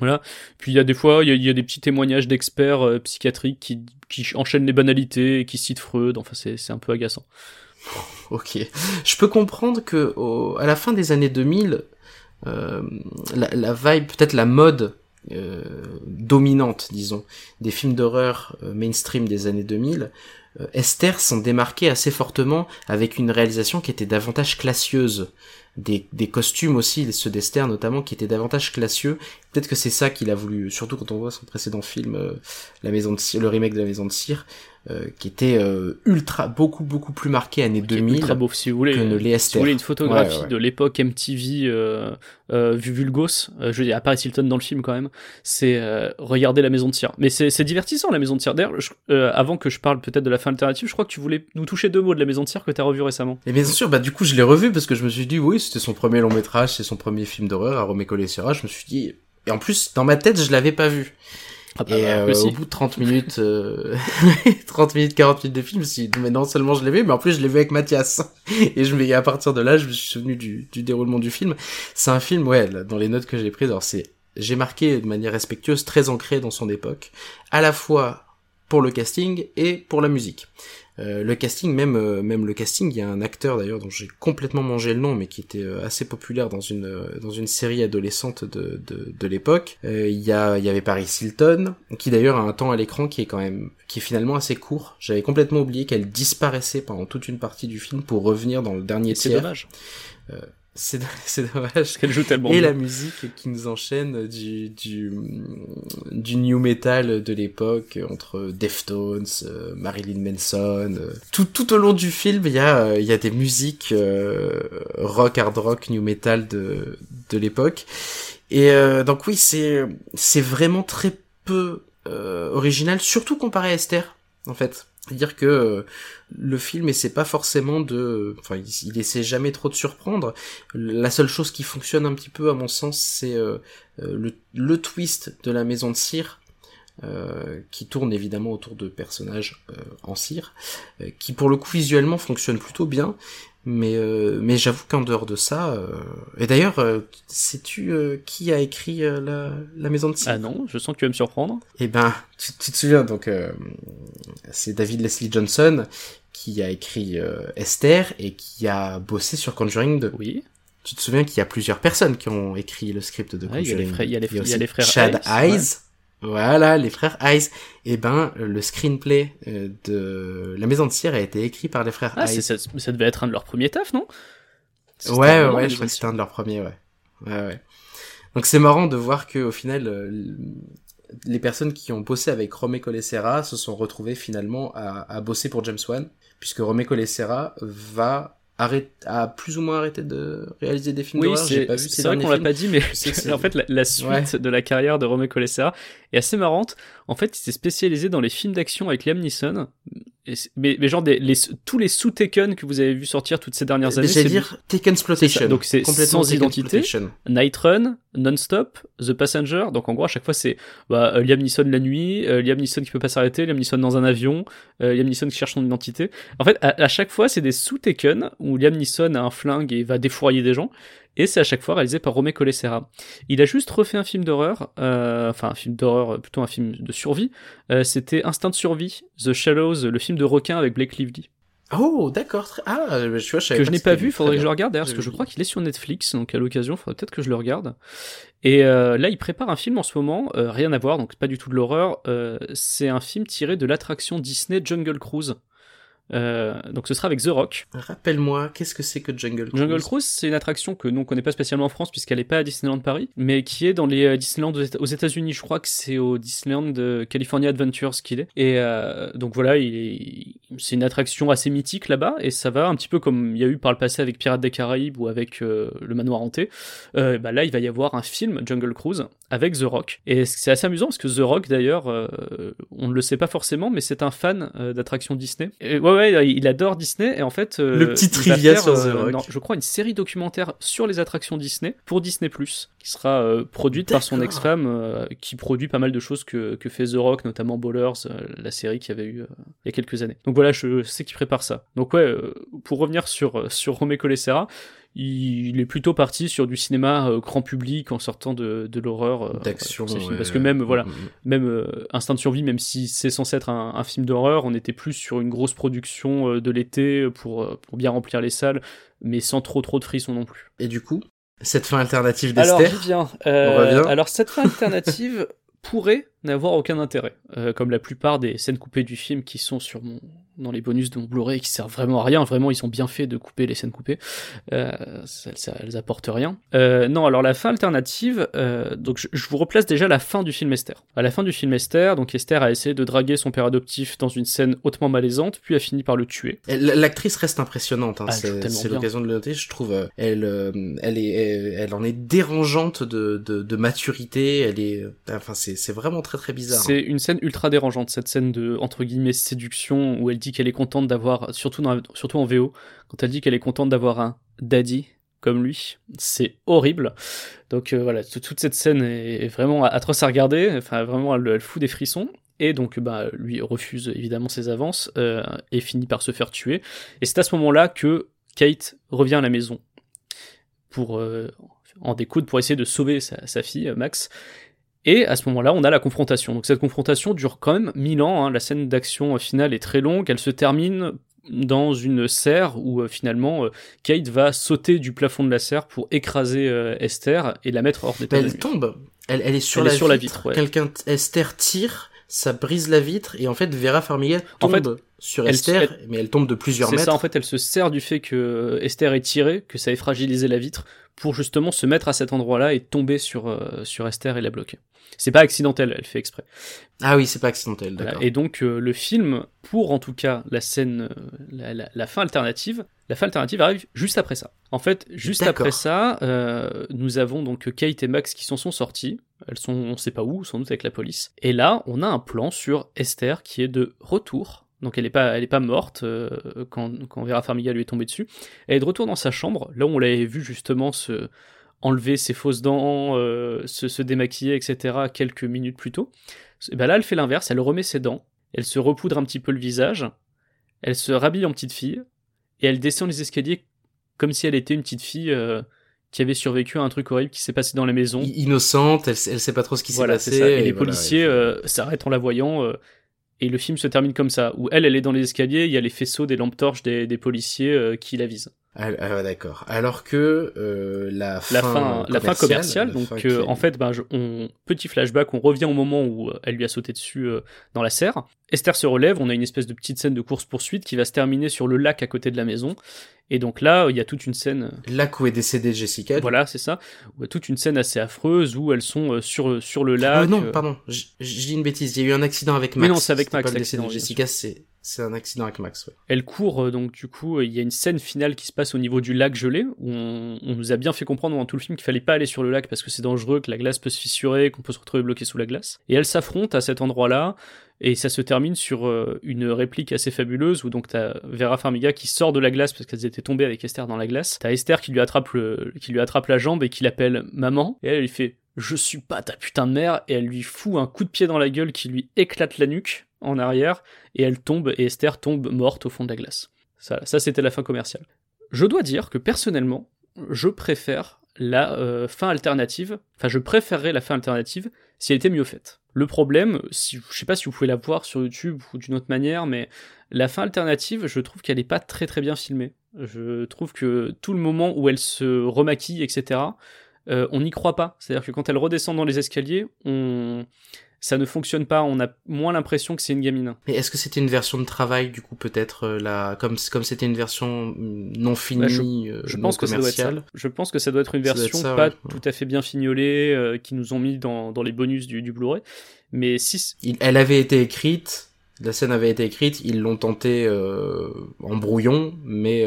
Voilà. Puis il y a des fois, il y a, il y a des petits témoignages d'experts euh, psychiatriques qui, qui enchaînent les banalités et qui citent Freud. Enfin, c'est un peu agaçant. Ok. Je peux comprendre que au- à la fin des années 2000, euh, la, la vibe, peut-être la mode euh, dominante, disons, des films d'horreur euh, mainstream des années 2000, euh, Esther s'en démarquait assez fortement avec une réalisation qui était davantage classieuse. Des, costumes aussi, ceux d'Esther notamment, qui étaient davantage classieux. Peut-être que c'est ça qu'il a voulu, surtout quand on voit son précédent film, euh, La Maison de le remake de La Maison de Cire, euh, qui était euh, ultra, beaucoup, beaucoup plus marqué années Qui est 2000 ultra beau. Si vous voulez, que ne euh, l'est si vous voulez une photographie Ouais, ouais. de l'époque MTV euh, euh, vu vulgos, euh, je veux dire, à Paris Hilton dans le film quand même, c'est euh, regarder la maison de tir. Mais c'est c'est divertissant la maison de tir. D'ailleurs, euh, avant que je parle peut-être de la fin alternative, je crois que tu voulais nous toucher deux mots de la maison de tir que tu as revu récemment. Et bien sûr, bah du coup je l'ai revu parce que je me suis dit oui c'était son premier long métrage, c'est son premier film d'horreur à Romeo Colessera. Je me suis dit et en plus dans ma tête je l'avais pas vu. Ah bah, et euh, au bout de 30 minutes, euh, 30 minutes, 40 minutes de film, je me suis dit mais non seulement je l'ai vu, mais en plus je l'ai vu avec Mathias. Et je me et à partir de là je me suis souvenu du, du déroulement du film. C'est un film ouais dans les notes que j'ai prises alors c'est j'ai marqué de manière respectueuse très ancré dans son époque, à la fois pour le casting et pour la musique. Euh, le casting, même euh, même le casting, il y a un acteur d'ailleurs dont j'ai complètement mangé le nom, mais qui était euh, assez populaire dans une dans une série adolescente de de, de l'époque. Euh, Il y a il y avait Paris Hilton, qui d'ailleurs a un temps à l'écran qui est quand même qui est finalement assez court. J'avais complètement oublié qu'elle disparaissait pendant toute une partie du film pour revenir dans le dernier C'est tiers. dommage. C'est c'est dommage. Qu'elle joue tellement Et bien. la musique qui nous enchaîne du, du, du new metal de l'époque entre Deftones, euh, Marilyn Manson. euh, tout, tout au long du film, il y a, euh, il y a des musiques euh, rock, hard rock, new metal de, de l'époque. Et euh, donc oui, c'est c'est vraiment très peu euh, original, surtout comparé à Esther, en fait. C'est-à-dire que euh, le film essaie pas forcément de... Enfin, il, essaie jamais trop de surprendre. La seule chose qui fonctionne un petit peu, à mon sens, c'est euh, euh, le, twist de la maison de cire, qui tourne évidemment autour de personnages en cire, qui pour le coup visuellement fonctionne plutôt bien, mais euh, mais j'avoue qu'en dehors de ça, euh, et d'ailleurs, euh, sais-tu qui a écrit la, la maison de cire Ah non, je sens que tu vas me surprendre. eh ben, tu, tu te souviens, donc, c'est David Leslie Johnson qui a écrit Esther et qui a bossé sur Conjuring 2. Oui. Tu te souviens qu'il y a plusieurs personnes qui ont écrit le script de Ouais, il y a Conjuring les frères- il y a les- il y a aussi les frères Chad Hayes, Hayes. Voilà, les frères Hayes. Et ben, le screenplay euh, de La Maison de Cire a été écrit par les frères Ah, c'est- ça, ça devait être un de leurs premiers tafs, non? Ouais, ouais, ouais, je crois que c'était un de leurs premiers, ouais. Ouais, ouais. Donc c'est marrant de voir que au final, euh, les personnes qui ont bossé avec Romé Colessera se sont retrouvées finalement à, à bosser pour James Wan, puisque Romé Colessera va arrêter, a plus ou moins arrêté de réaliser des films Oui, d'horreur. J'ai c'est pas vu ces c'est vrai qu'on l'a pas dit, mais c'est- en fait, la, la suite Ouais. de la carrière de Romeo Colessera est assez marrante. En fait, il s'est spécialisé dans les films d'action avec Liam Neeson. Et mais, mais genre, des, les, tous les sous-Taken que vous avez vu sortir toutes ces dernières années, J'allais c'est dire Taken ça. Donc c'est sans Taken identité. Night Run, Non-Stop, The Passenger. Donc en gros, à chaque fois, c'est bah, euh, Liam Neeson la nuit, euh, Liam Neeson qui peut pas s'arrêter, Liam Neeson dans un avion, euh, Liam Neeson qui cherche son identité. En fait, à, à chaque fois, c'est des sous-Taken où Liam Neeson a un flingue et va défourailler des gens. Et c'est à chaque fois réalisé par Romé Colessera. Il a juste refait un film d'horreur, euh, enfin un film d'horreur, euh, plutôt un film de survie. Euh, C'était Instinct de survie, The Shallows, le film de requin avec Blake Lively. Oh, d'accord. Ah, je, vois, je que je n'ai pas vu, faudrait que je le regarde d'ailleurs, parce que je crois qu'il est sur Netflix, donc à l'occasion, faudrait peut-être que je le regarde. Et euh, là, il prépare un film en ce moment, euh, rien à voir, donc pas du tout de l'horreur. euh, c'est un film tiré de l'attraction Disney Jungle Cruise. Euh, donc ce sera avec The Rock. Rappelle-moi, qu'est-ce que c'est que Jungle Cruise? Jungle Cruise, c'est une attraction que nous on connaît pas spécialement en France puisqu'elle est pas à Disneyland Paris, mais qui est dans les euh, Disneyland aux Éta- aux États-Unis. Je crois que c'est au Disneyland de California Adventures qu'il est. Et euh, donc voilà, il est- c'est une attraction assez mythique là-bas et ça va un petit peu comme il y a eu par le passé avec Pirates des Caraïbes ou avec euh, le Manoir hanté. Bah là, il va y avoir un film Jungle Cruise avec The Rock. Et c'est assez amusant parce que The Rock d'ailleurs, on ne le sait pas forcément, mais c'est un fan d'attractions Disney. Et ouais, ouais, il adore Disney et en fait, euh, Le petit trivia faire, sur The euh, Rock. non, je crois une série documentaire sur les attractions Disney pour Disney qui sera euh, produite par son ex-femme euh, qui produit pas mal de choses que, que fait The Rock, notamment Ballers, euh, la série qu'il y avait eu euh, il y a quelques années. Donc voilà, je sais qu'il prépare ça. Donc ouais, euh, pour revenir sur sur Romé Colessera, il est plutôt parti sur du cinéma euh, grand public en sortant de, de l'horreur euh, D'action. ouais. parce que même voilà Mm, mm. même euh, Instinct de survie, même si c'est censé être un, un film d'horreur, on était plus sur une grosse production euh, de l'été pour, euh, pour bien remplir les salles, mais sans trop trop de frissons non plus. Et du coup, cette fin alternative Alors, d'Esther j'y viens. Euh, On revient. alors, cette fin alternative pourrait n'avoir aucun intérêt, euh, comme la plupart des scènes coupées du film qui sont sur mon dans les bonus de mon Blu-ray qui servent vraiment à rien. Vraiment, ils sont bien faits de couper les scènes coupées. Euh, ça, ça- elles apportent rien. Euh, non, alors la fin alternative. euh, donc, je, je vous replace déjà la fin du film Esther. À la fin du film Esther, donc Esther a essayé de draguer son père adoptif dans une scène hautement malaisante, puis a fini par le tuer. L'actrice reste impressionnante, hein, Ah, c'est l'occasion de le noter, je trouve. Elle, elle est, elle, elle en est dérangeante de, de, de maturité. Elle est, enfin, c'est c'est vraiment très très bizarre. C'est une scène ultra dérangeante, cette scène de entre guillemets séduction où elle dit qu'elle est contente d'avoir, surtout surtout en VO, quand elle dit qu'elle est contente d'avoir un daddy comme lui, c'est horrible. Donc euh, voilà, tout- toute cette scène est vraiment atroce à regarder. Enfin vraiment, elle, elle fout des frissons. Et donc, bah, lui refuse évidemment ses avances euh, et finit par se faire tuer. Et c'est à ce moment-là que Kate revient à la maison pour euh, en découdre pour essayer de sauver sa, sa fille Max. Et à ce moment-là, on a la confrontation. Donc cette confrontation dure quand même mille ans. hein. La scène d'action finale est très longue. Elle se termine dans une serre où euh, finalement euh, Kate va sauter du plafond de la serre pour écraser euh, Esther et la mettre hors d'état elle tombe. Elle, elle est sur, Elle la, est sur la vitre. vitre, ouais. Quelqu'un, Esther tire, ça brise la vitre et en fait Vera Farmiga En tombe sur elle- Esther, mais elle tombe de plusieurs C'est mètres. ça, en fait, elle se sert du fait que Esther est tirée, que ça ait fragilisé la vitre, pour justement se mettre à cet endroit-là et tomber sur, euh, sur Esther et la bloquer. C'est pas accidentel, elle fait exprès. Ah oui, c'est pas accidentel, Voilà. d'accord. Et donc euh, le film, pour en tout cas la scène, euh, la, la- la fin alternative, la fin alternative arrive juste après ça. En fait, juste après ça, euh, nous avons donc Kate et Max qui s'en sont sortis. Elles sont, on sait pas où, sans doute avec la police. Et là, on a un plan sur Esther qui est de retour. Donc elle est pas, elle est pas morte euh, quand, quand Vera Farmiga lui est tombée dessus. Elle est de retour dans sa chambre, là où on l'avait vu justement se enlever ses fausses dents, euh, se, se démaquiller, etc. quelques minutes plus tôt. Et ben là, elle fait l'inverse, elle remet ses dents, elle se repoudre un petit peu le visage, elle se rhabille en petite fille, et elle descend les escaliers comme si elle était une petite fille euh, qui avait survécu à un truc horrible qui s'est passé dans la maison. Innocente, elle, elle sait pas trop ce qui s'est passé. Et, les voilà, policiers s'arrêtent en la voyant, et le film se termine comme ça, où elle, elle est dans les escaliers, il y a les faisceaux des lampes torches des, policiers euh, qui la visent. Ah, ah d'accord. Alors que euh, la fin la fin, la fin commerciale. la Donc, fin euh, est- en fait, ben, je- on, petit flashback, on revient au moment où euh, elle lui a sauté dessus euh, dans la serre. Esther se relève, on a une espèce de petite scène de course-poursuite qui va se terminer sur le lac à côté de la maison. Et donc là, il y a toute une scène, Là où est décédée Jessica. voilà, c'est ça, où il y a toute une scène assez affreuse où elles sont euh, sur, sur le Ah, lac. non, euh, pardon, j- j'ai dit une bêtise. Il y a eu un accident avec Max. non, c'est avec Max, pas le décès de Jessica, c'est c'est un accident avec Max. Ouais. Elle court, euh, donc du coup, il y a une scène finale qui se passe au niveau du lac gelé, où on, nous a bien fait comprendre dans tout le film qu'il fallait pas aller sur le lac parce que c'est dangereux, que la glace peut se fissurer, qu'on peut se retrouver bloqué sous la glace. Et elles s'affrontent à cet endroit-là, et ça se termine sur euh, une réplique assez fabuleuse, où donc t'as Vera Farmiga qui sort de la glace parce qu'elles étaient tombées avec Esther dans la glace. T'as Esther qui lui attrape le, qui lui attrape la jambe et qui l'appelle maman, et elle lui fait je suis pas ta putain de mère, et elle lui fout un coup de pied dans la gueule qui lui éclate la nuque en arrière, et elle tombe, et Esther tombe morte au fond de la glace. Ça, c'était la fin commerciale. Je dois dire que personnellement, je préfère la euh, fin alternative, enfin je préférerais la fin alternative si elle était mieux faite. Le problème, si, je sais pas si vous pouvez la voir sur YouTube ou d'une autre manière, mais la fin alternative, je trouve qu'elle est pas très très bien filmée. Je trouve que tout le moment où elle se remaquille, etc., euh, on n'y croit pas. C'est-à-dire que quand elle redescend dans les escaliers, on... ça ne fonctionne pas. On a moins l'impression que c'est une gamine. Mais est-ce que c'était une version de travail du coup peut-être euh, là comme comme c'était une version mm, non finie, je, euh, pense non que ça doit être ça. commerciale? Je pense que ça doit être une être version ça, pas ouais. tout à fait bien fignolée euh, qui nous ont mis dans, dans les bonus du, du Blu-ray. Mais si Il- elle avait été écrite, la scène avait été écrite, ils l'ont tenté euh, en brouillon, mais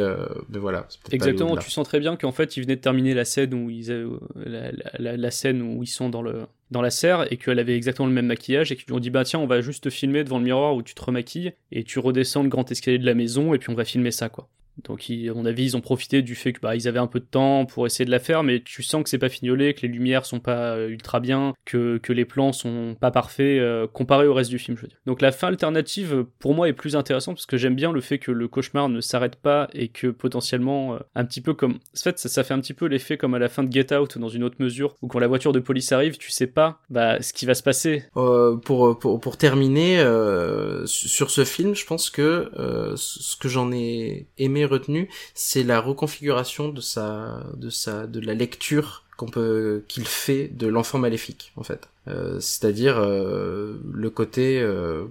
mais voilà. Exactement, tu sens très bien qu'en fait, ils venaient de terminer la scène où ils, la, la- la- la scène où ils sont dans le dans la serre et qu'elle avait exactement le même maquillage et qu'ils ont dit bah tiens on va juste te filmer devant le miroir où tu te remaquilles et tu redescends le grand escalier de la maison et puis on va filmer ça quoi. Donc à mon avis ils ont profité du fait que bah ils avaient un peu de temps pour essayer de la faire mais tu sens que c'est pas fignolé, que les lumières sont pas euh, ultra bien, que, que les plans sont pas parfaits euh, comparé au reste du film je veux dire. Donc la fin alternative pour moi est plus intéressante parce que j'aime bien le fait que le cauchemar ne s'arrête pas et que potentiellement euh, un petit peu comme en fait ça, fait un petit peu l'effet comme à la fin de Get Out dans une autre mesure où quand la voiture de police arrive tu sais pas bah ce qui va se passer Euh, pour, pour, terminer su- sur ce film, je pense que ce que j'en ai aimé c'est la reconfiguration de sa de sa de la lecture qu'on peut qu'il fait de l'enfant maléfique en fait. Euh, C'est-à-dire euh, le côté euh,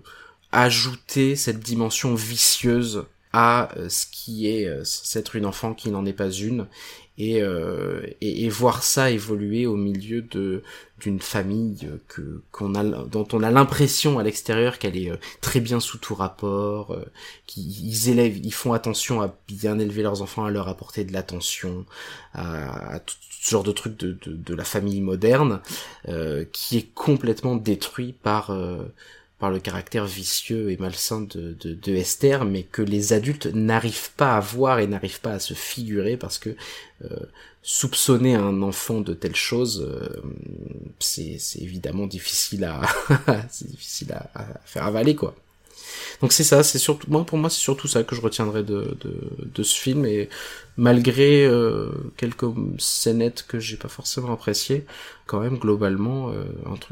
ajouter cette dimension vicieuse à ce qui est censé une enfant qui n'en est pas une et, euh, et, et voir ça évoluer au milieu de d'une famille que qu'on a dont on a l'impression à l'extérieur qu'elle est euh, très bien sous tout rapport euh, qu'ils élèvent ils font attention à bien élever leurs enfants à leur apporter de l'attention à, à tout ce genre de trucs de, de, de la famille moderne euh, qui est complètement détruit par euh, par le caractère vicieux et malsain de, de, Esther, mais que les adultes n'arrivent pas à voir et n'arrivent pas à se figurer parce que euh, soupçonner un enfant de telle chose, euh, c'est évidemment difficile à c'est difficile à, faire avaler quoi. Donc c'est ça, c'est surtout moi pour moi c'est surtout ça que je retiendrai de de, ce film et malgré euh, quelques scénettes que j'ai pas forcément appréciées, quand même globalement euh,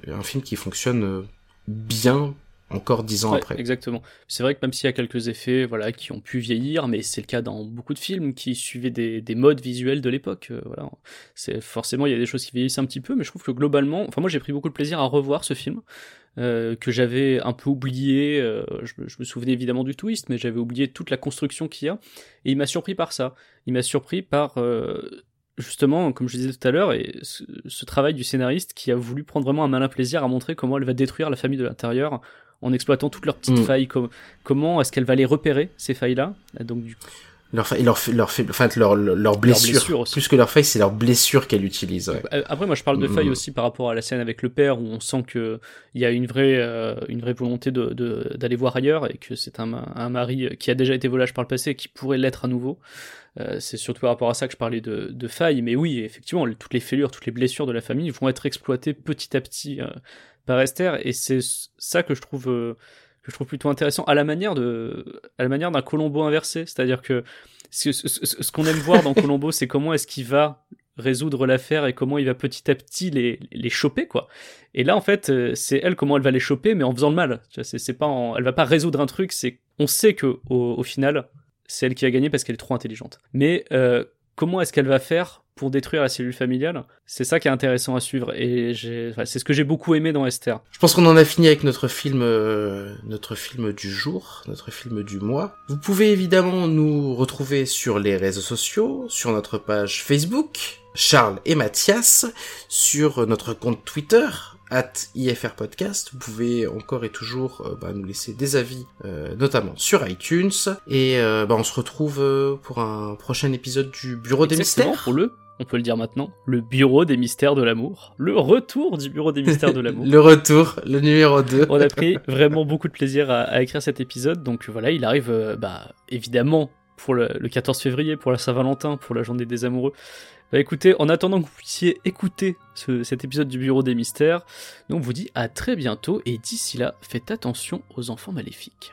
un film qui fonctionne euh, bien encore dix ans Ouais, après. Exactement. C'est vrai que même s'il y a quelques effets voilà, qui ont pu vieillir, mais c'est le cas dans beaucoup de films qui suivaient des, des modes visuels de l'époque. euh, voilà. C'est forcément il y a des choses qui vieillissent un petit peu, mais je trouve que globalement, enfin moi j'ai pris beaucoup de plaisir à revoir ce film. euh, que j'avais un peu oublié, euh, je, me- je me souvenais évidemment du twist, mais j'avais oublié toute la construction qu'il y a, et il m'a surpris par ça. Il m'a surpris par justement, comme je disais tout à l'heure, et ce, ce travail du scénariste qui a voulu prendre vraiment un malin plaisir à montrer comment elle va détruire la famille de l'intérieur en exploitant toutes leurs petites Mm. failles. com- comment est-ce qu'elle va les repérer ces failles-là? Donc du coup, Leur, fa- leur, fa- leur, fa- enfin, leur, leur, blessure, plus que leur faille, c'est leur blessure qu'elle utilise. Ouais. Euh, Après, moi, je parle de Mm. failles aussi par rapport à la scène avec le père, où on sent que il y a une vraie, euh, une vraie volonté de, de- d'aller voir ailleurs, et que c'est un, un mari qui a déjà été volage par le passé, et qui pourrait l'être à nouveau. Euh, c'est surtout par rapport à ça que je parlais de, de failles, mais oui, effectivement, toutes les fêlures, toutes les blessures de la famille vont être exploitées petit à petit euh, par Esther, et c'est ça que je trouve, que je trouve plutôt intéressant, à la manière de, à la manière d'un Colombo inversé, c'est-à-dire que ce, ce- ce- ce qu'on aime voir dans Colombo, c'est comment est-ce qu'il va résoudre l'affaire et comment il va petit à petit les, les choper quoi. Et là en fait euh, c'est elle comment elle va les choper mais en faisant le mal. C'est, c'est pas en- elle va pas résoudre un truc, c'est on sait que au, au final c'est elle qui a gagné parce qu'elle est trop intelligente. Mais euh, comment est-ce qu'elle va faire pour détruire la cellule familiale C'est ça qui est intéressant à suivre et enfin, c'est ce que j'ai beaucoup aimé dans Esther. Je pense qu'on en a fini avec notre film, euh, notre film du jour, notre film du mois. Vous pouvez évidemment nous retrouver sur les réseaux sociaux, sur notre page Facebook, Charles et Mathias, sur notre compte Twitter, at IFR Podcast. Vous pouvez encore et toujours euh, bah, nous laisser des avis, euh, notamment sur iTunes. Et euh, bah, on se retrouve pour un prochain épisode du Bureau des Exactement, Mystères. pour le, on peut le dire maintenant, le bureau des mystères de l'amour, le retour du bureau des mystères de l'amour. Le retour, le numéro 2. on a pris vraiment beaucoup de plaisir à, à écrire cet épisode. Donc voilà, il arrive euh, bah, évidemment pour le, le 14 février, pour la Saint-Valentin, pour la journée des amoureux. Bah écoutez, en attendant que vous puissiez écouter ce- cet épisode du Bureau des Mystères, nous on vous dit à très bientôt et d'ici là, faites attention aux enfants maléfiques.